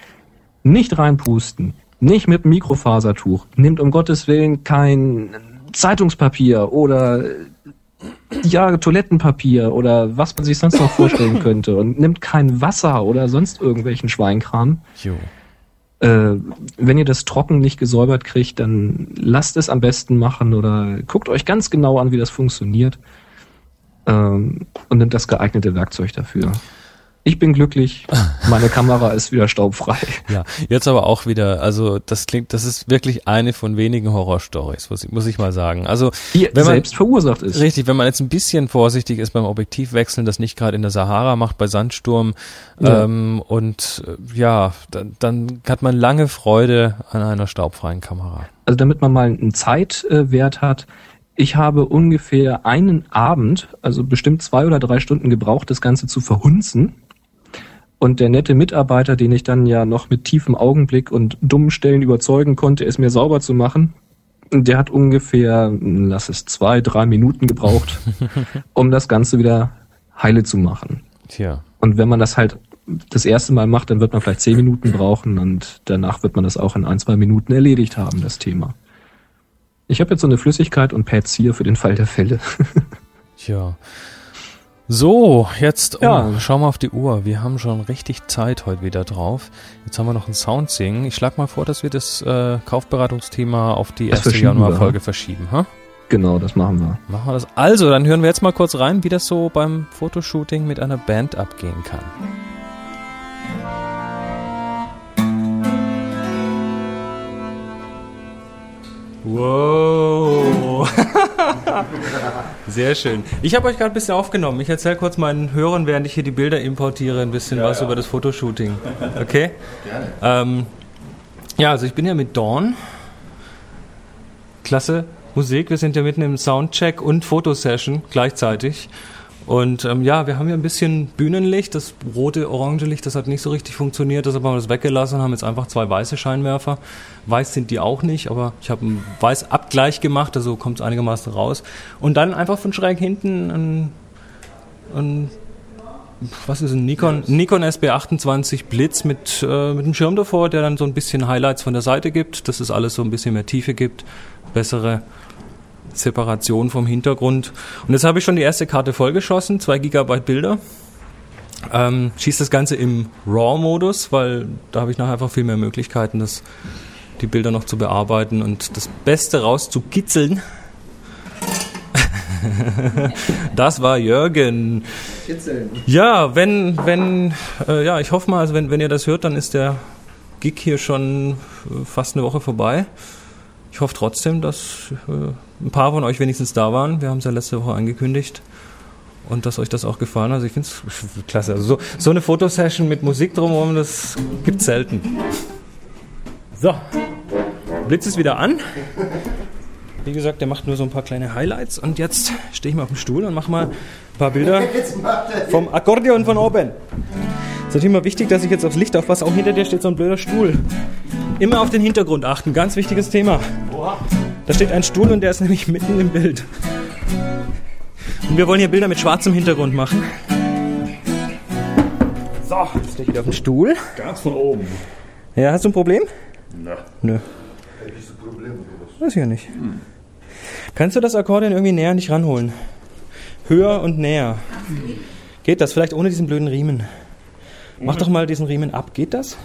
Nicht reinpusten. Nicht mit Mikrofasertuch. Nimmt um Gottes Willen kein Zeitungspapier oder ja, Toilettenpapier oder was man sich sonst noch vorstellen (laughs) könnte und nimmt kein Wasser oder sonst irgendwelchen Schweinkram. Jo. Äh, wenn ihr das trocken nicht gesäubert kriegt, dann lasst es am besten machen oder guckt euch ganz genau an, wie das funktioniert ähm, und nimmt das geeignete Werkzeug dafür. Ich bin glücklich, (laughs) meine Kamera ist wieder staubfrei. Ja, jetzt aber auch wieder, also das klingt, das ist wirklich eine von wenigen Horrorstories, muss ich, muss ich mal sagen. Also die wenn man, selbst verursacht ist. Richtig, wenn man jetzt ein bisschen vorsichtig ist beim Objektivwechseln, das nicht gerade in der Sahara macht bei Sandsturm ja. ähm, und äh, ja, dann, dann hat man lange Freude an einer staubfreien Kamera. Also damit man mal einen Zeitwert hat, ich habe ungefähr einen Abend, also bestimmt zwei oder drei Stunden gebraucht, das Ganze zu verhunzen und der nette Mitarbeiter, den ich dann ja noch mit tiefem Augenblick und dummen Stellen überzeugen konnte, es mir sauber zu machen, der hat ungefähr, lass es zwei, drei Minuten gebraucht, (laughs) um das Ganze wieder heile zu machen. Tja. Und wenn man das halt das erste Mal macht, dann wird man vielleicht zehn Minuten brauchen und danach wird man das auch in ein, zwei Minuten erledigt haben, das Thema. Ich habe jetzt so eine Flüssigkeit und Pads hier für den Fall der Fälle. (laughs) Tja. So, jetzt ja. oh, schauen wir auf die Uhr. Wir haben schon richtig Zeit heute wieder drauf. Jetzt haben wir noch einen Soundsing. Ich schlage mal vor, dass wir das äh, Kaufberatungsthema auf die erste Januarfolge verschieben. Ha? Genau, das machen wir. Machen wir das. Also, dann hören wir jetzt mal kurz rein, wie das so beim Fotoshooting mit einer Band abgehen kann. Whoa. (laughs) Sehr schön. Ich habe euch gerade ein bisschen aufgenommen. Ich erzähle kurz meinen Hörern, während ich hier die Bilder importiere, ein bisschen was über das Fotoshooting. (laughs) Okay? Gerne. Ähm, ja, also ich bin ja mit Dawn. Klasse Musik. Wir sind ja mitten im Soundcheck und Fotosession gleichzeitig. Und ähm, ja, wir haben hier ein bisschen Bühnenlicht. Das rote, orange Licht, das hat nicht so richtig funktioniert. Deshalb haben wir das weggelassen und haben jetzt einfach zwei weiße Scheinwerfer. Weiß sind die auch nicht, aber ich habe einen Weißabgleich gemacht, also kommt es einigermaßen raus. Und dann einfach von schräg hinten ein, ein was ist ein Nikon, Nikon SB28 Blitz mit, äh, mit einem Schirm davor, der dann so ein bisschen Highlights von der Seite gibt, dass es alles so ein bisschen mehr Tiefe gibt, bessere Separation vom Hintergrund. Und jetzt habe ich schon die erste Karte vollgeschossen, 2 GB Bilder. Ähm, schießt das Ganze im RAW-Modus, weil da habe ich nachher einfach viel mehr Möglichkeiten, das, die Bilder noch zu bearbeiten und das Beste rauszukitzeln. (laughs) das war Jürgen. Ja, wenn, wenn, äh, ja, ich hoffe mal, also wenn, wenn ihr das hört, dann ist der Gig hier schon äh, fast eine Woche vorbei. Ich hoffe trotzdem, dass äh, ein paar von euch wenigstens da waren. Wir haben es ja letzte Woche angekündigt. Und dass euch das auch gefallen hat. Also ich finde es klasse. Also so, so eine Fotosession mit Musik drumherum, das gibt selten. So. Blitz ist wieder an. Wie gesagt, der macht nur so ein paar kleine Highlights. Und jetzt stehe ich mal auf dem Stuhl und mache mal ein paar Bilder (laughs) vom Akkordeon von oben. Es ist natürlich immer wichtig, dass ich jetzt aufs Licht aufpasse. Auch hinter dir steht so ein blöder Stuhl. Immer auf den Hintergrund achten. Ganz wichtiges Thema. Da steht ein Stuhl und der ist nämlich mitten im Bild. Und wir wollen hier Bilder mit schwarzem Hintergrund machen. So, jetzt stehe ich wieder auf dem Stuhl. Ganz von oben. Ja, hast du ein Problem? Na. Nö. Weiß ich ja nicht. Kannst du das Akkordeon irgendwie näher an dich ranholen? Höher und näher. Geht das? Vielleicht ohne diesen blöden Riemen. Mach doch mal diesen Riemen ab. Geht das?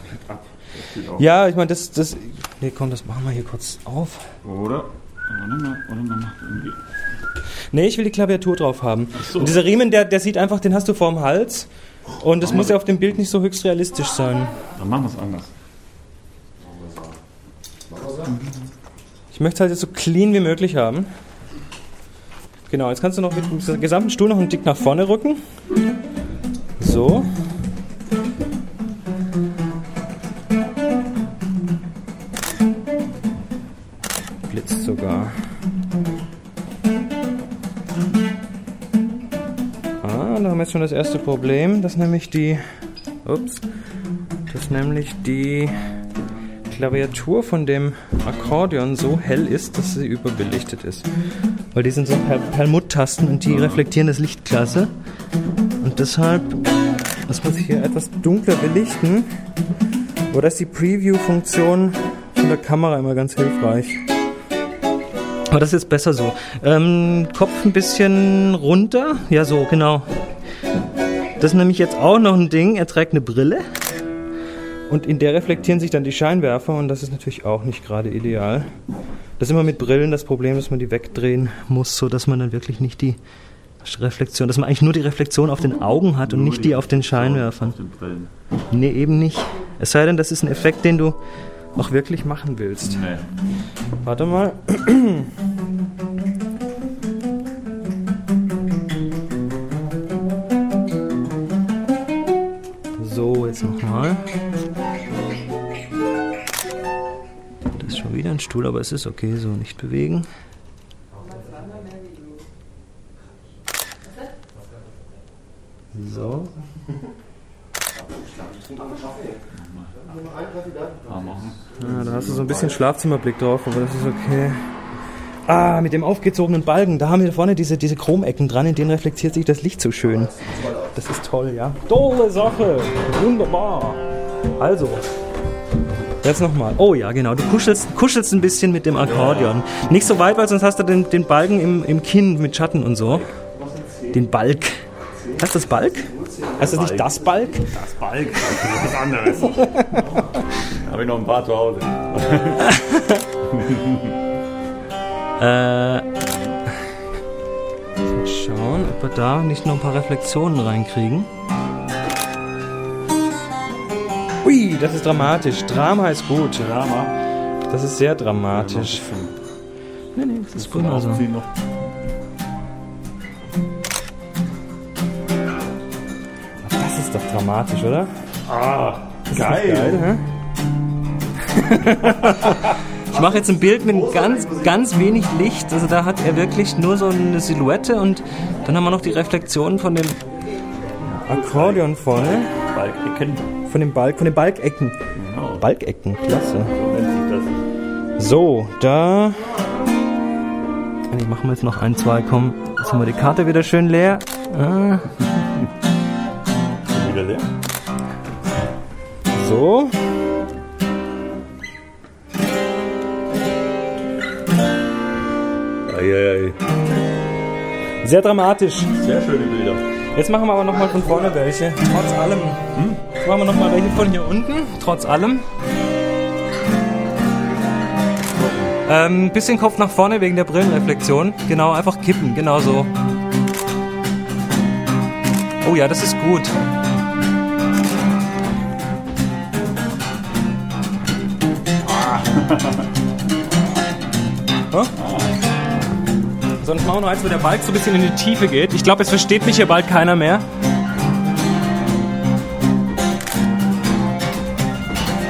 Ja, ich meine, das, das. Nee, komm, das machen wir hier kurz auf. Oder? Warte mal, macht irgendwie. Nee, ich will die Klaviatur drauf haben. so. Und dieser Riemen, der, der sieht einfach, den hast du vorm Hals. Und das muss ja auf dem Bild nicht so höchst realistisch sein. Dann machen wir es anders. Ich möchte es halt jetzt so clean wie möglich haben. Genau, jetzt kannst du noch mit dem gesamten Stuhl noch einen Tick nach vorne rücken. So. Sogar. Ah, da haben wir jetzt schon das erste Problem, dass nämlich die. Ups. Dass nämlich die Klaviatur von dem Akkordeon so hell ist, dass sie überbelichtet ist. Weil die sind so per Perlmutttasten und die reflektieren das Licht klasse. Und deshalb muss man sich hier etwas dunkler belichten. Oder ist die Preview-Funktion von der Kamera immer ganz hilfreich. Aber das ist besser so. Ähm, Kopf ein bisschen runter. Ja, so, genau. Das ist nämlich jetzt auch noch ein Ding. Er trägt eine Brille. Und in der reflektieren sich dann die Scheinwerfer und das ist natürlich auch nicht gerade ideal. Das ist immer mit Brillen das Problem, dass man die wegdrehen muss, so dass man dann wirklich nicht die Reflexion, dass man eigentlich nur die Reflexion auf den Augen hat und nicht die auf den Scheinwerfern. Auf den Brillen. Nee, eben nicht. Es sei denn, das ist ein Effekt, den du auch wirklich machen willst. Nee. Warte mal. So, jetzt nochmal. Das ist schon wieder ein Stuhl, aber es ist okay, so nicht bewegen. So. Ah, machen. Ja, da hast du so ein bisschen Schlafzimmerblick drauf, aber das ist okay. Ah, mit dem aufgezogenen Balken, da haben wir vorne diese, diese Chromecken dran, in denen reflektiert sich das Licht so schön. Das ist toll, ja. Tolle Sache! Wunderbar! Also, jetzt nochmal. Oh ja, genau, du kuschelst, kuschelst ein bisschen mit dem Akkordeon. Nicht so weit, weil sonst hast du den, den Balken im, im Kinn mit Schatten und so. Den Balk. Heißt das Balk? Heißt das nicht das Balk? Das Balk, das ist was anderes. (laughs) Habe ich noch ein paar zu Hause. (laughs) Äh, mal schauen, ob wir da nicht noch ein paar Reflexionen reinkriegen. Ui, das ist dramatisch. Drama ist gut. Drama. Das ist sehr dramatisch. Nee, nee, das ist gut. Also. Noch. Ist doch dramatisch, oder? Ah, geil. (laughs) Ich mache jetzt ein Bild mit ganz, ganz wenig Licht. Also da hat er wirklich nur so eine Silhouette und dann haben wir noch die Reflexion von dem Akkordeon vorne. Balkecken. Von dem Balk, von den Balkecken. Genau, Balkecken, klasse. so da. Ich machen wir jetzt noch ein, zwei, komm. Jetzt haben wir die Karte wieder schön leer. Ah, so. Eieiei. Sehr dramatisch. Sehr schöne Bilder. Jetzt machen wir aber nochmal von vorne welche. Trotz allem. Jetzt machen wir nochmal welche von hier unten. Trotz allem. Ähm, bisschen Kopf nach vorne wegen der Brillenreflexion. Genau, einfach kippen. Genau so. Oh ja, das ist gut. Ah. Sonst machen wir noch eins, wo der Balk so ein bisschen in die Tiefe geht. Ich glaube, es versteht mich hier bald keiner mehr.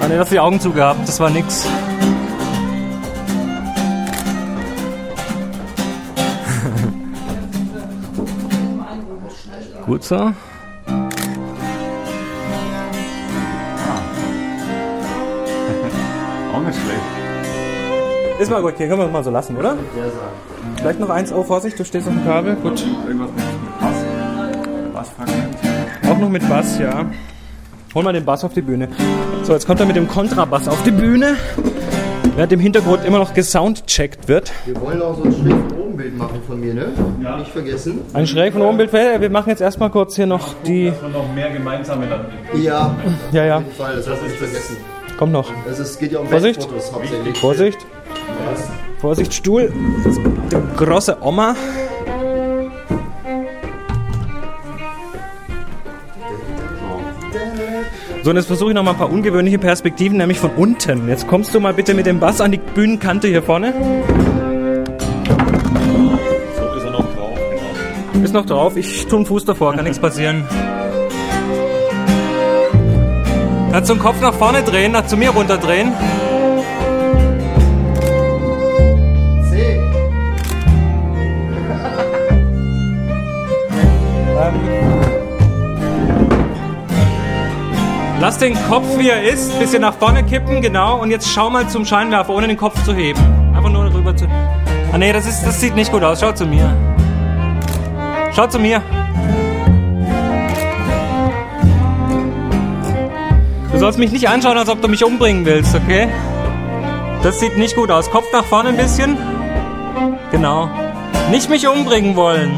Ah ne, du die Augen zugehabt, das war nix. (laughs) Gut so. Schlecht. Ist mal gut, hier können wir es mal so lassen, oder? Vielleicht noch eins, oh Vorsicht, du stehst auf dem Kabel. Gut. Irgendwas mit, mit Bass. Bassfragment. Auch noch mit Bass, ja. Hol mal den Bass auf die Bühne. So, jetzt kommt er mit dem Kontrabass auf die Bühne. Während im Hintergrund immer noch gesoundcheckt wird. Wir wollen auch so ein schräg von oben Bild machen von mir, ne? Nicht vergessen. Ein schräg von oben Bild. Wir machen jetzt erstmal kurz hier noch die. Und noch mehr gemeinsame dann. Ja, Ja, ja, auf jeden Fall, das man nicht vergessen. Kommt noch. Es ist, geht ja um Vorsicht. Hauptsächlich. Vorsicht. Vorsicht, Stuhl. Das ist der große Oma. So, und jetzt versuche ich noch mal ein paar ungewöhnliche Perspektiven, nämlich von unten. Jetzt kommst du mal bitte mit dem Bass an die Bühnenkante hier vorne. So ist er noch drauf. Genau. Ist noch drauf. Ich tue einen Fuß davor, kann nichts passieren. Du den Kopf nach vorne drehen, nach zu mir runterdrehen. C. Lass den Kopf, wie er ist, bisschen nach vorne kippen, genau. Und jetzt schau mal zum Scheinwerfer, ohne den Kopf zu heben. Einfach nur rüber zu. Ah nee, das, ist, das sieht nicht gut aus. Schau zu mir. Schau zu mir. Sollst mich nicht anschauen, als ob du mich umbringen willst, okay? Das sieht nicht gut aus. Kopf nach vorne ein bisschen. Genau. Nicht mich umbringen wollen.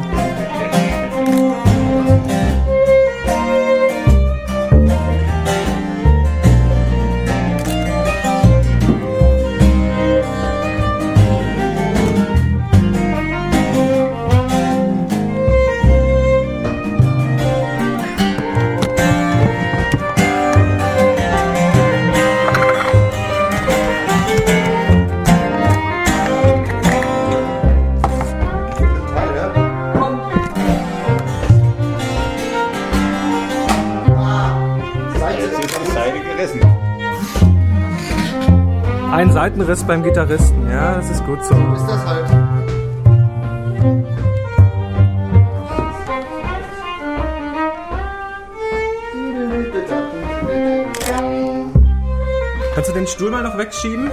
Ein Seitenriss beim Gitarristen. Ja, das ist gut so. Ist das halt. Kannst du den Stuhl mal noch wegschieben?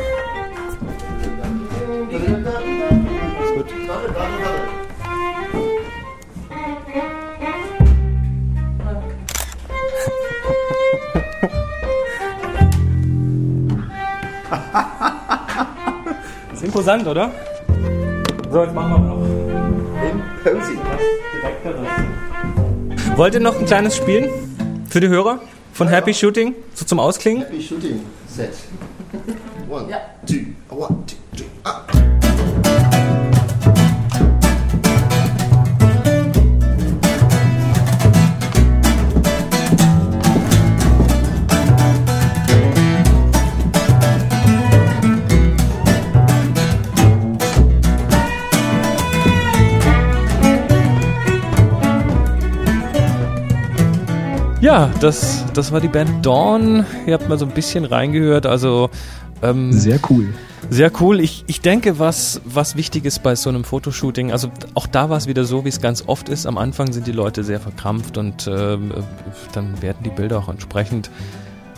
Imposant, oder? So, jetzt machen wir noch. Posy. Wollt ihr noch ein kleines Spielen für die Hörer von Happy Shooting? So zum Ausklingen? Happy Shooting Set. Ja, das, das war die Band Dawn. Ihr habt mal so ein bisschen reingehört. Also ähm, Sehr cool. sehr cool. Ich, ich denke, was, was wichtig ist bei so einem Fotoshooting, also auch da war es wieder so, wie es ganz oft ist. Am Anfang sind die Leute sehr verkrampft und äh, dann werden die Bilder auch entsprechend.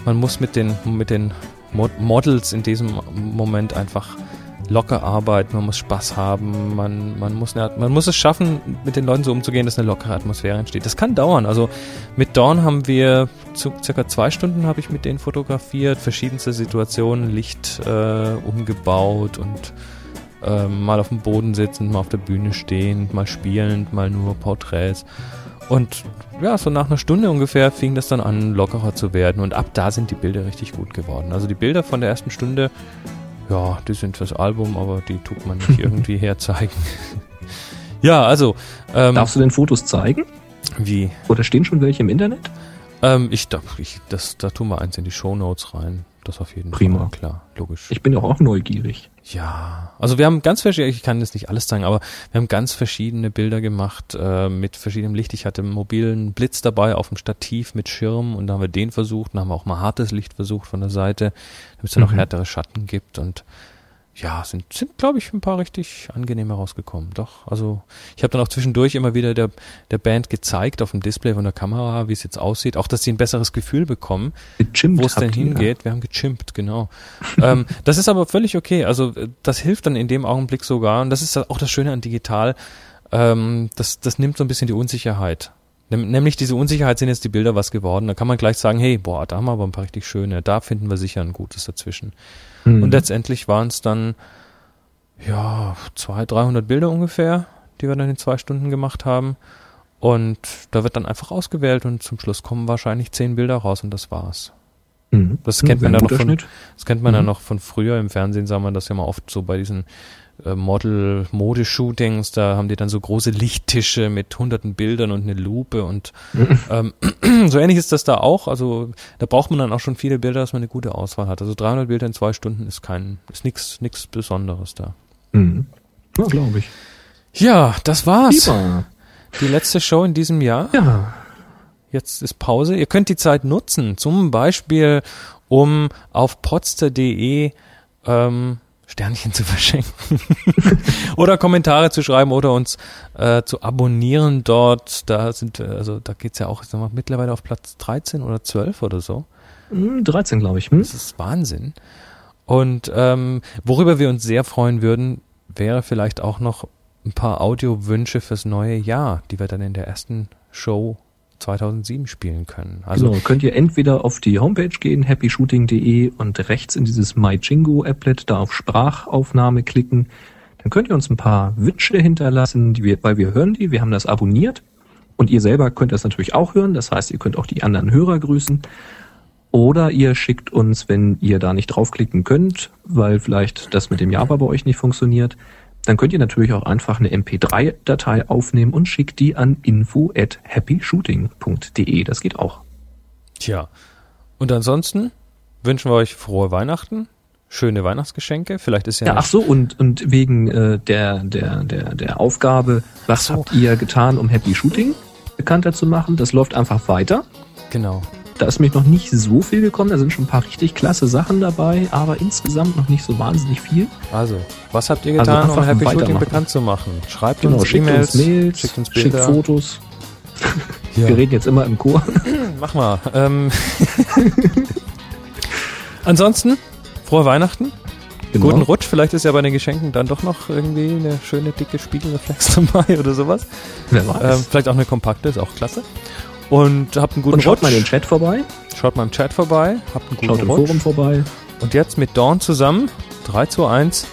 Man muss mit den, mit den Mod Models in diesem Moment einfach locker arbeiten, man muss Spaß haben, man, man, muss eine, man muss es schaffen, mit den Leuten so umzugehen, dass eine lockere Atmosphäre entsteht. Das kann dauern. Also mit Dawn haben wir zu circa zwei Stunden habe ich mit denen fotografiert, verschiedenste Situationen, Licht äh, umgebaut und ähm, mal auf dem Boden sitzend, mal auf der Bühne stehend, mal spielend, mal nur Porträts. Und ja, so nach einer Stunde ungefähr fing das dann an, lockerer zu werden. Und ab da sind die Bilder richtig gut geworden. Also die Bilder von der ersten Stunde, ja, die sind fürs Album, aber die tut man nicht irgendwie (laughs) herzeigen. (laughs) ja, also. Ähm, Darfst du denn Fotos zeigen? wie? Oder stehen schon welche im Internet? Ähm, ich, da, ich, das, da tun wir eins in die Shownotes rein. Das auf jeden Prima. Fall. Klar, logisch. Ich bin doch auch neugierig. Ja, also wir haben ganz verschiedene, ich kann jetzt nicht alles zeigen, aber wir haben ganz verschiedene Bilder gemacht äh, mit verschiedenem Licht. Ich hatte einen mobilen Blitz dabei auf dem Stativ mit Schirm und da haben wir den versucht, dann haben auch mal hartes Licht versucht von der Seite, damit es dann Mhm. härtere Schatten gibt und ja, sind, sind glaube ich, ein paar richtig angenehme rausgekommen. Doch, also ich habe dann auch zwischendurch immer wieder der, der Band gezeigt auf dem Display von der Kamera, wie es jetzt aussieht, auch dass sie ein besseres Gefühl bekommen wo es denn hingeht. Wir haben gechimpt, genau. (laughs) ähm, das ist aber völlig okay. Also äh, das hilft dann in dem Augenblick sogar. Und das ist auch das Schöne an digital. Ähm, das, das nimmt so ein bisschen die Unsicherheit. Nämlich diese Unsicherheit sind jetzt die Bilder was geworden. Da kann man gleich sagen, hey, boah, da haben wir aber ein paar richtig schöne. Da finden wir sicher ein gutes dazwischen. Mhm. Und letztendlich waren es dann, ja, 200, 300 Bilder ungefähr, die wir dann in zwei Stunden gemacht haben. Und da wird dann einfach ausgewählt und zum Schluss kommen wahrscheinlich zehn Bilder raus und das war's. Mhm. Das kennt man Ein ja noch von, das kennt man ja Mhm. noch von früher im Fernsehen, sah man das ja mal oft so bei diesen Model-Modeshootings, da haben die dann so große Lichttische mit hunderten Bildern und eine Lupe und (laughs) ähm, (clears throat) so ähnlich ist das da auch. Also da braucht man dann auch schon viele Bilder, dass man eine gute Auswahl hat. Also 300 Bilder in zwei Stunden ist kein, ist nix, nix Besonderes da. Mhm. Ja, glaube ich. Ja, das war's. Prima. Die letzte Show in diesem Jahr. Ja. Jetzt ist Pause. Ihr könnt die Zeit nutzen, zum Beispiel, um auf potster.de ähm, Sternchen zu (laughs) verschenken oder Kommentare zu schreiben oder uns äh, zu abonnieren dort. Da sind, wir- also da geht's ja auch ich sag mal, mittlerweile auf Platz 13 oder 12 oder so. Mhm, 13, glaube ich. Hm? Das ist Wahnsinn. Und ähm, worüber wir uns sehr freuen würden, wäre vielleicht auch noch ein paar Audiowünsche fürs neue Jahr, die wir dann in der ersten Show 2007 spielen können. Also genau, könnt ihr entweder auf die Homepage gehen, happyshooting.de und rechts in dieses MyJingo-Applet da auf Sprachaufnahme klicken. Dann könnt ihr uns ein paar Wünsche hinterlassen, wir, weil wir hören die, wir haben das abonniert. Und ihr selber könnt das natürlich auch hören, das heißt, ihr könnt auch die anderen Hörer grüßen. Oder ihr schickt uns, wenn ihr da nicht draufklicken könnt, weil vielleicht das mit dem Java bei euch nicht funktioniert, dann könnt ihr natürlich auch einfach eine MP3-Datei aufnehmen und schickt die an info at happyshooting.de. Das geht auch. Tja. Und ansonsten wünschen wir euch frohe Weihnachten, schöne Weihnachtsgeschenke. Vielleicht ist ja, Ja, ach so, und, und wegen äh, der, der, der, der Aufgabe, was so. habt ihr getan, um Happy Shooting bekannter zu machen? Das läuft einfach weiter. genau. Da ist mich noch nicht so viel gekommen, da sind schon ein paar richtig klasse Sachen dabei, aber insgesamt noch nicht so wahnsinnig viel. Also, was habt ihr Also getan, um einfach Happy Shooting bekannt zu machen? Schreibt Genau, uns schickt E-Mails, uns Mails, schickt uns schickt Bilder. Fotos. (laughs) Ja. Wir reden jetzt immer im Chor. (laughs) Mach mal. Ähm. (laughs) Ansonsten, frohe Weihnachten. Genau. Guten Rutsch. Vielleicht ist ja bei den Geschenken dann doch noch irgendwie eine schöne dicke Spiegelreflex dabei oder sowas. Wer weiß. Ähm, vielleicht auch eine kompakte, ist auch klasse. Und habt einen guten und schaut Rutsch. mal in den Chat vorbei, Schaut mal im Chat vorbei. Habt einen guten schaut im Rutsch. Forum vorbei. Und jetzt mit Dawn zusammen. 3 zu 1.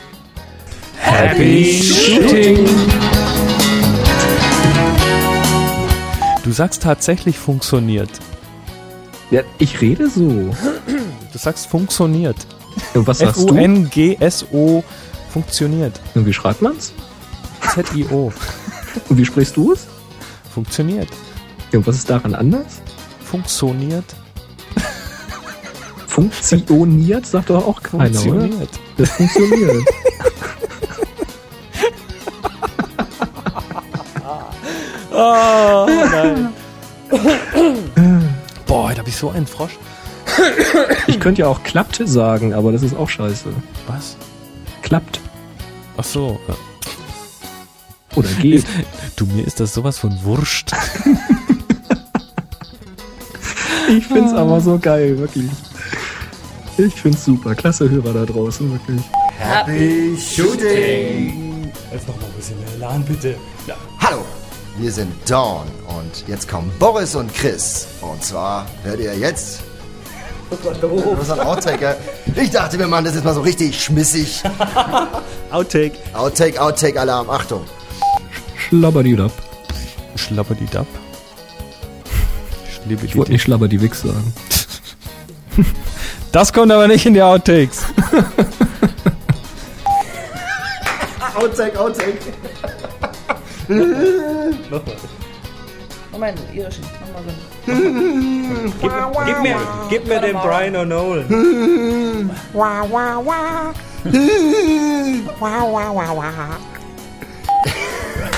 Happy Shooting! Du sagst tatsächlich funktioniert. Ja, ich rede so. Du sagst funktioniert. Und was sagst du? F-U-N-G-S-O funktioniert. Und wie schreibt man's? Z-I-O. Und wie sprichst du es? Funktioniert. Ja, und was ist daran anders? Funktioniert. Funktioniert, sagt doch auch keiner, oder? Funktioniert. Das funktioniert. Oh, nein. Boah, ich so einen Frosch? Ich könnte ja auch klappt sagen, aber das ist auch scheiße. Was? Klappt. Ach so. Oder geht. Du, mir ist das sowas von wurscht. Ich find's aber so geil, wirklich. Ich find's super. Klasse Hörer da draußen, wirklich. Happy Shooting! Jetzt noch mal ein bisschen mehr Elan, bitte. Hallo, wir sind Dawn und jetzt kommen Boris und Chris. Und zwar hört ihr jetzt. Das ist ein Outtake. ja. Ich dachte, wir machen das jetzt mal so richtig schmissig. (laughs) Outtake. Outtake, Outtake, Alarm, Achtung. Schlabberdiedab. Schlabberdidab. Ich wollte nicht Schlabberdiwix sagen. (laughs) Das kommt aber nicht in die Outtakes. (laughs) Outtake, Outtake. Moment, irisch. Nochmal so. Gib mir, gib mir den Brian O'Nolan.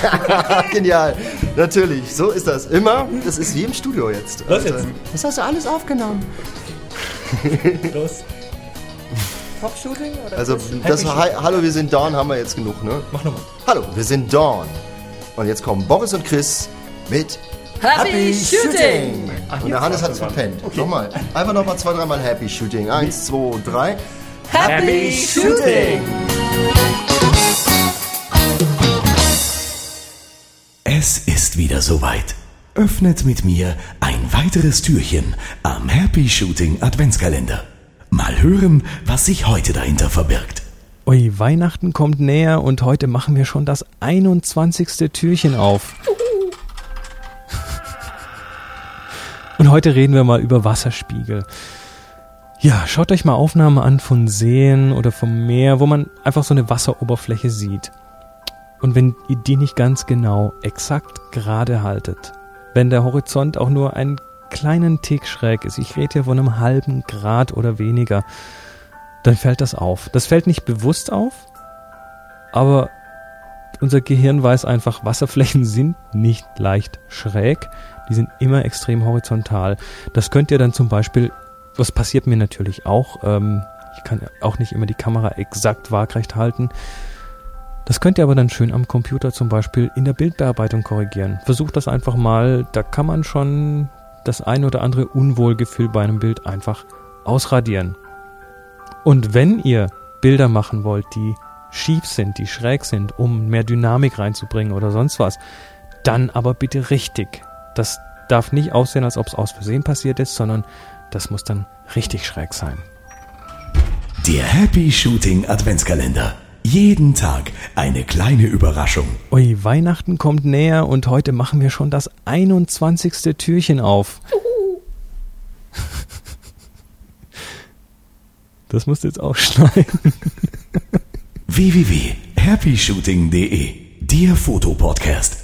(laughs) Genial. Natürlich, so ist das immer. Das ist wie im Studio jetzt. Was jetzt? Das hast du alles aufgenommen. (laughs) Los. Top-Shooting? Oder Also, das Hi Hallo, wir sind Dawn haben wir jetzt genug, ne? Mach nochmal. Hallo, wir sind Dawn. Und jetzt kommen Boris und Chris mit Happy, Shooting! Und der Hannes hat es verpennt. Nochmal. Einfach nochmal zwei, dreimal Happy Shooting. Eins, zwei, drei. Happy Shooting! Es wieder soweit. Öffnet mit mir ein weiteres Türchen am Happy Shooting Adventskalender. Mal hören, was sich heute dahinter verbirgt. Ui, Weihnachten kommt näher und heute machen wir schon das 21. Türchen auf. (laughs) Und heute reden wir mal über Wasserspiegel. Ja, schaut euch mal Aufnahmen an von Seen oder vom Meer, wo man einfach so eine Wasseroberfläche sieht. Und wenn ihr die nicht ganz genau, exakt gerade haltet, wenn der Horizont auch nur einen kleinen Tick schräg ist, ich rede hier von einem halben Grad oder weniger, dann fällt das auf. Das fällt nicht bewusst auf, aber unser Gehirn weiß einfach, Wasserflächen (laughs) sind nicht leicht schräg, die sind immer extrem horizontal. Das könnt ihr dann zum Beispiel, was passiert mir natürlich auch, ähm, ich kann auch nicht immer die Kamera exakt waagrecht halten, das könnt ihr aber dann schön am Computer zum Beispiel in der Bildbearbeitung korrigieren. Versucht das einfach mal, da kann man schon das ein oder andere Unwohlgefühl bei einem Bild einfach ausradieren. Und wenn ihr Bilder machen wollt, die schief sind, die schräg sind, um mehr Dynamik reinzubringen oder sonst was, dann aber bitte richtig. Das darf nicht aussehen, als ob es aus Versehen passiert ist, sondern das muss dann richtig schräg sein. Der Happy Shooting Adventskalender. Jeden Tag eine kleine Überraschung. Ui, Weihnachten kommt näher und heute machen wir schon das 21. Türchen auf. (laughs) Das musst du jetzt auch schneiden. (laughs) www.happyshooting.de Der Fotopodcast.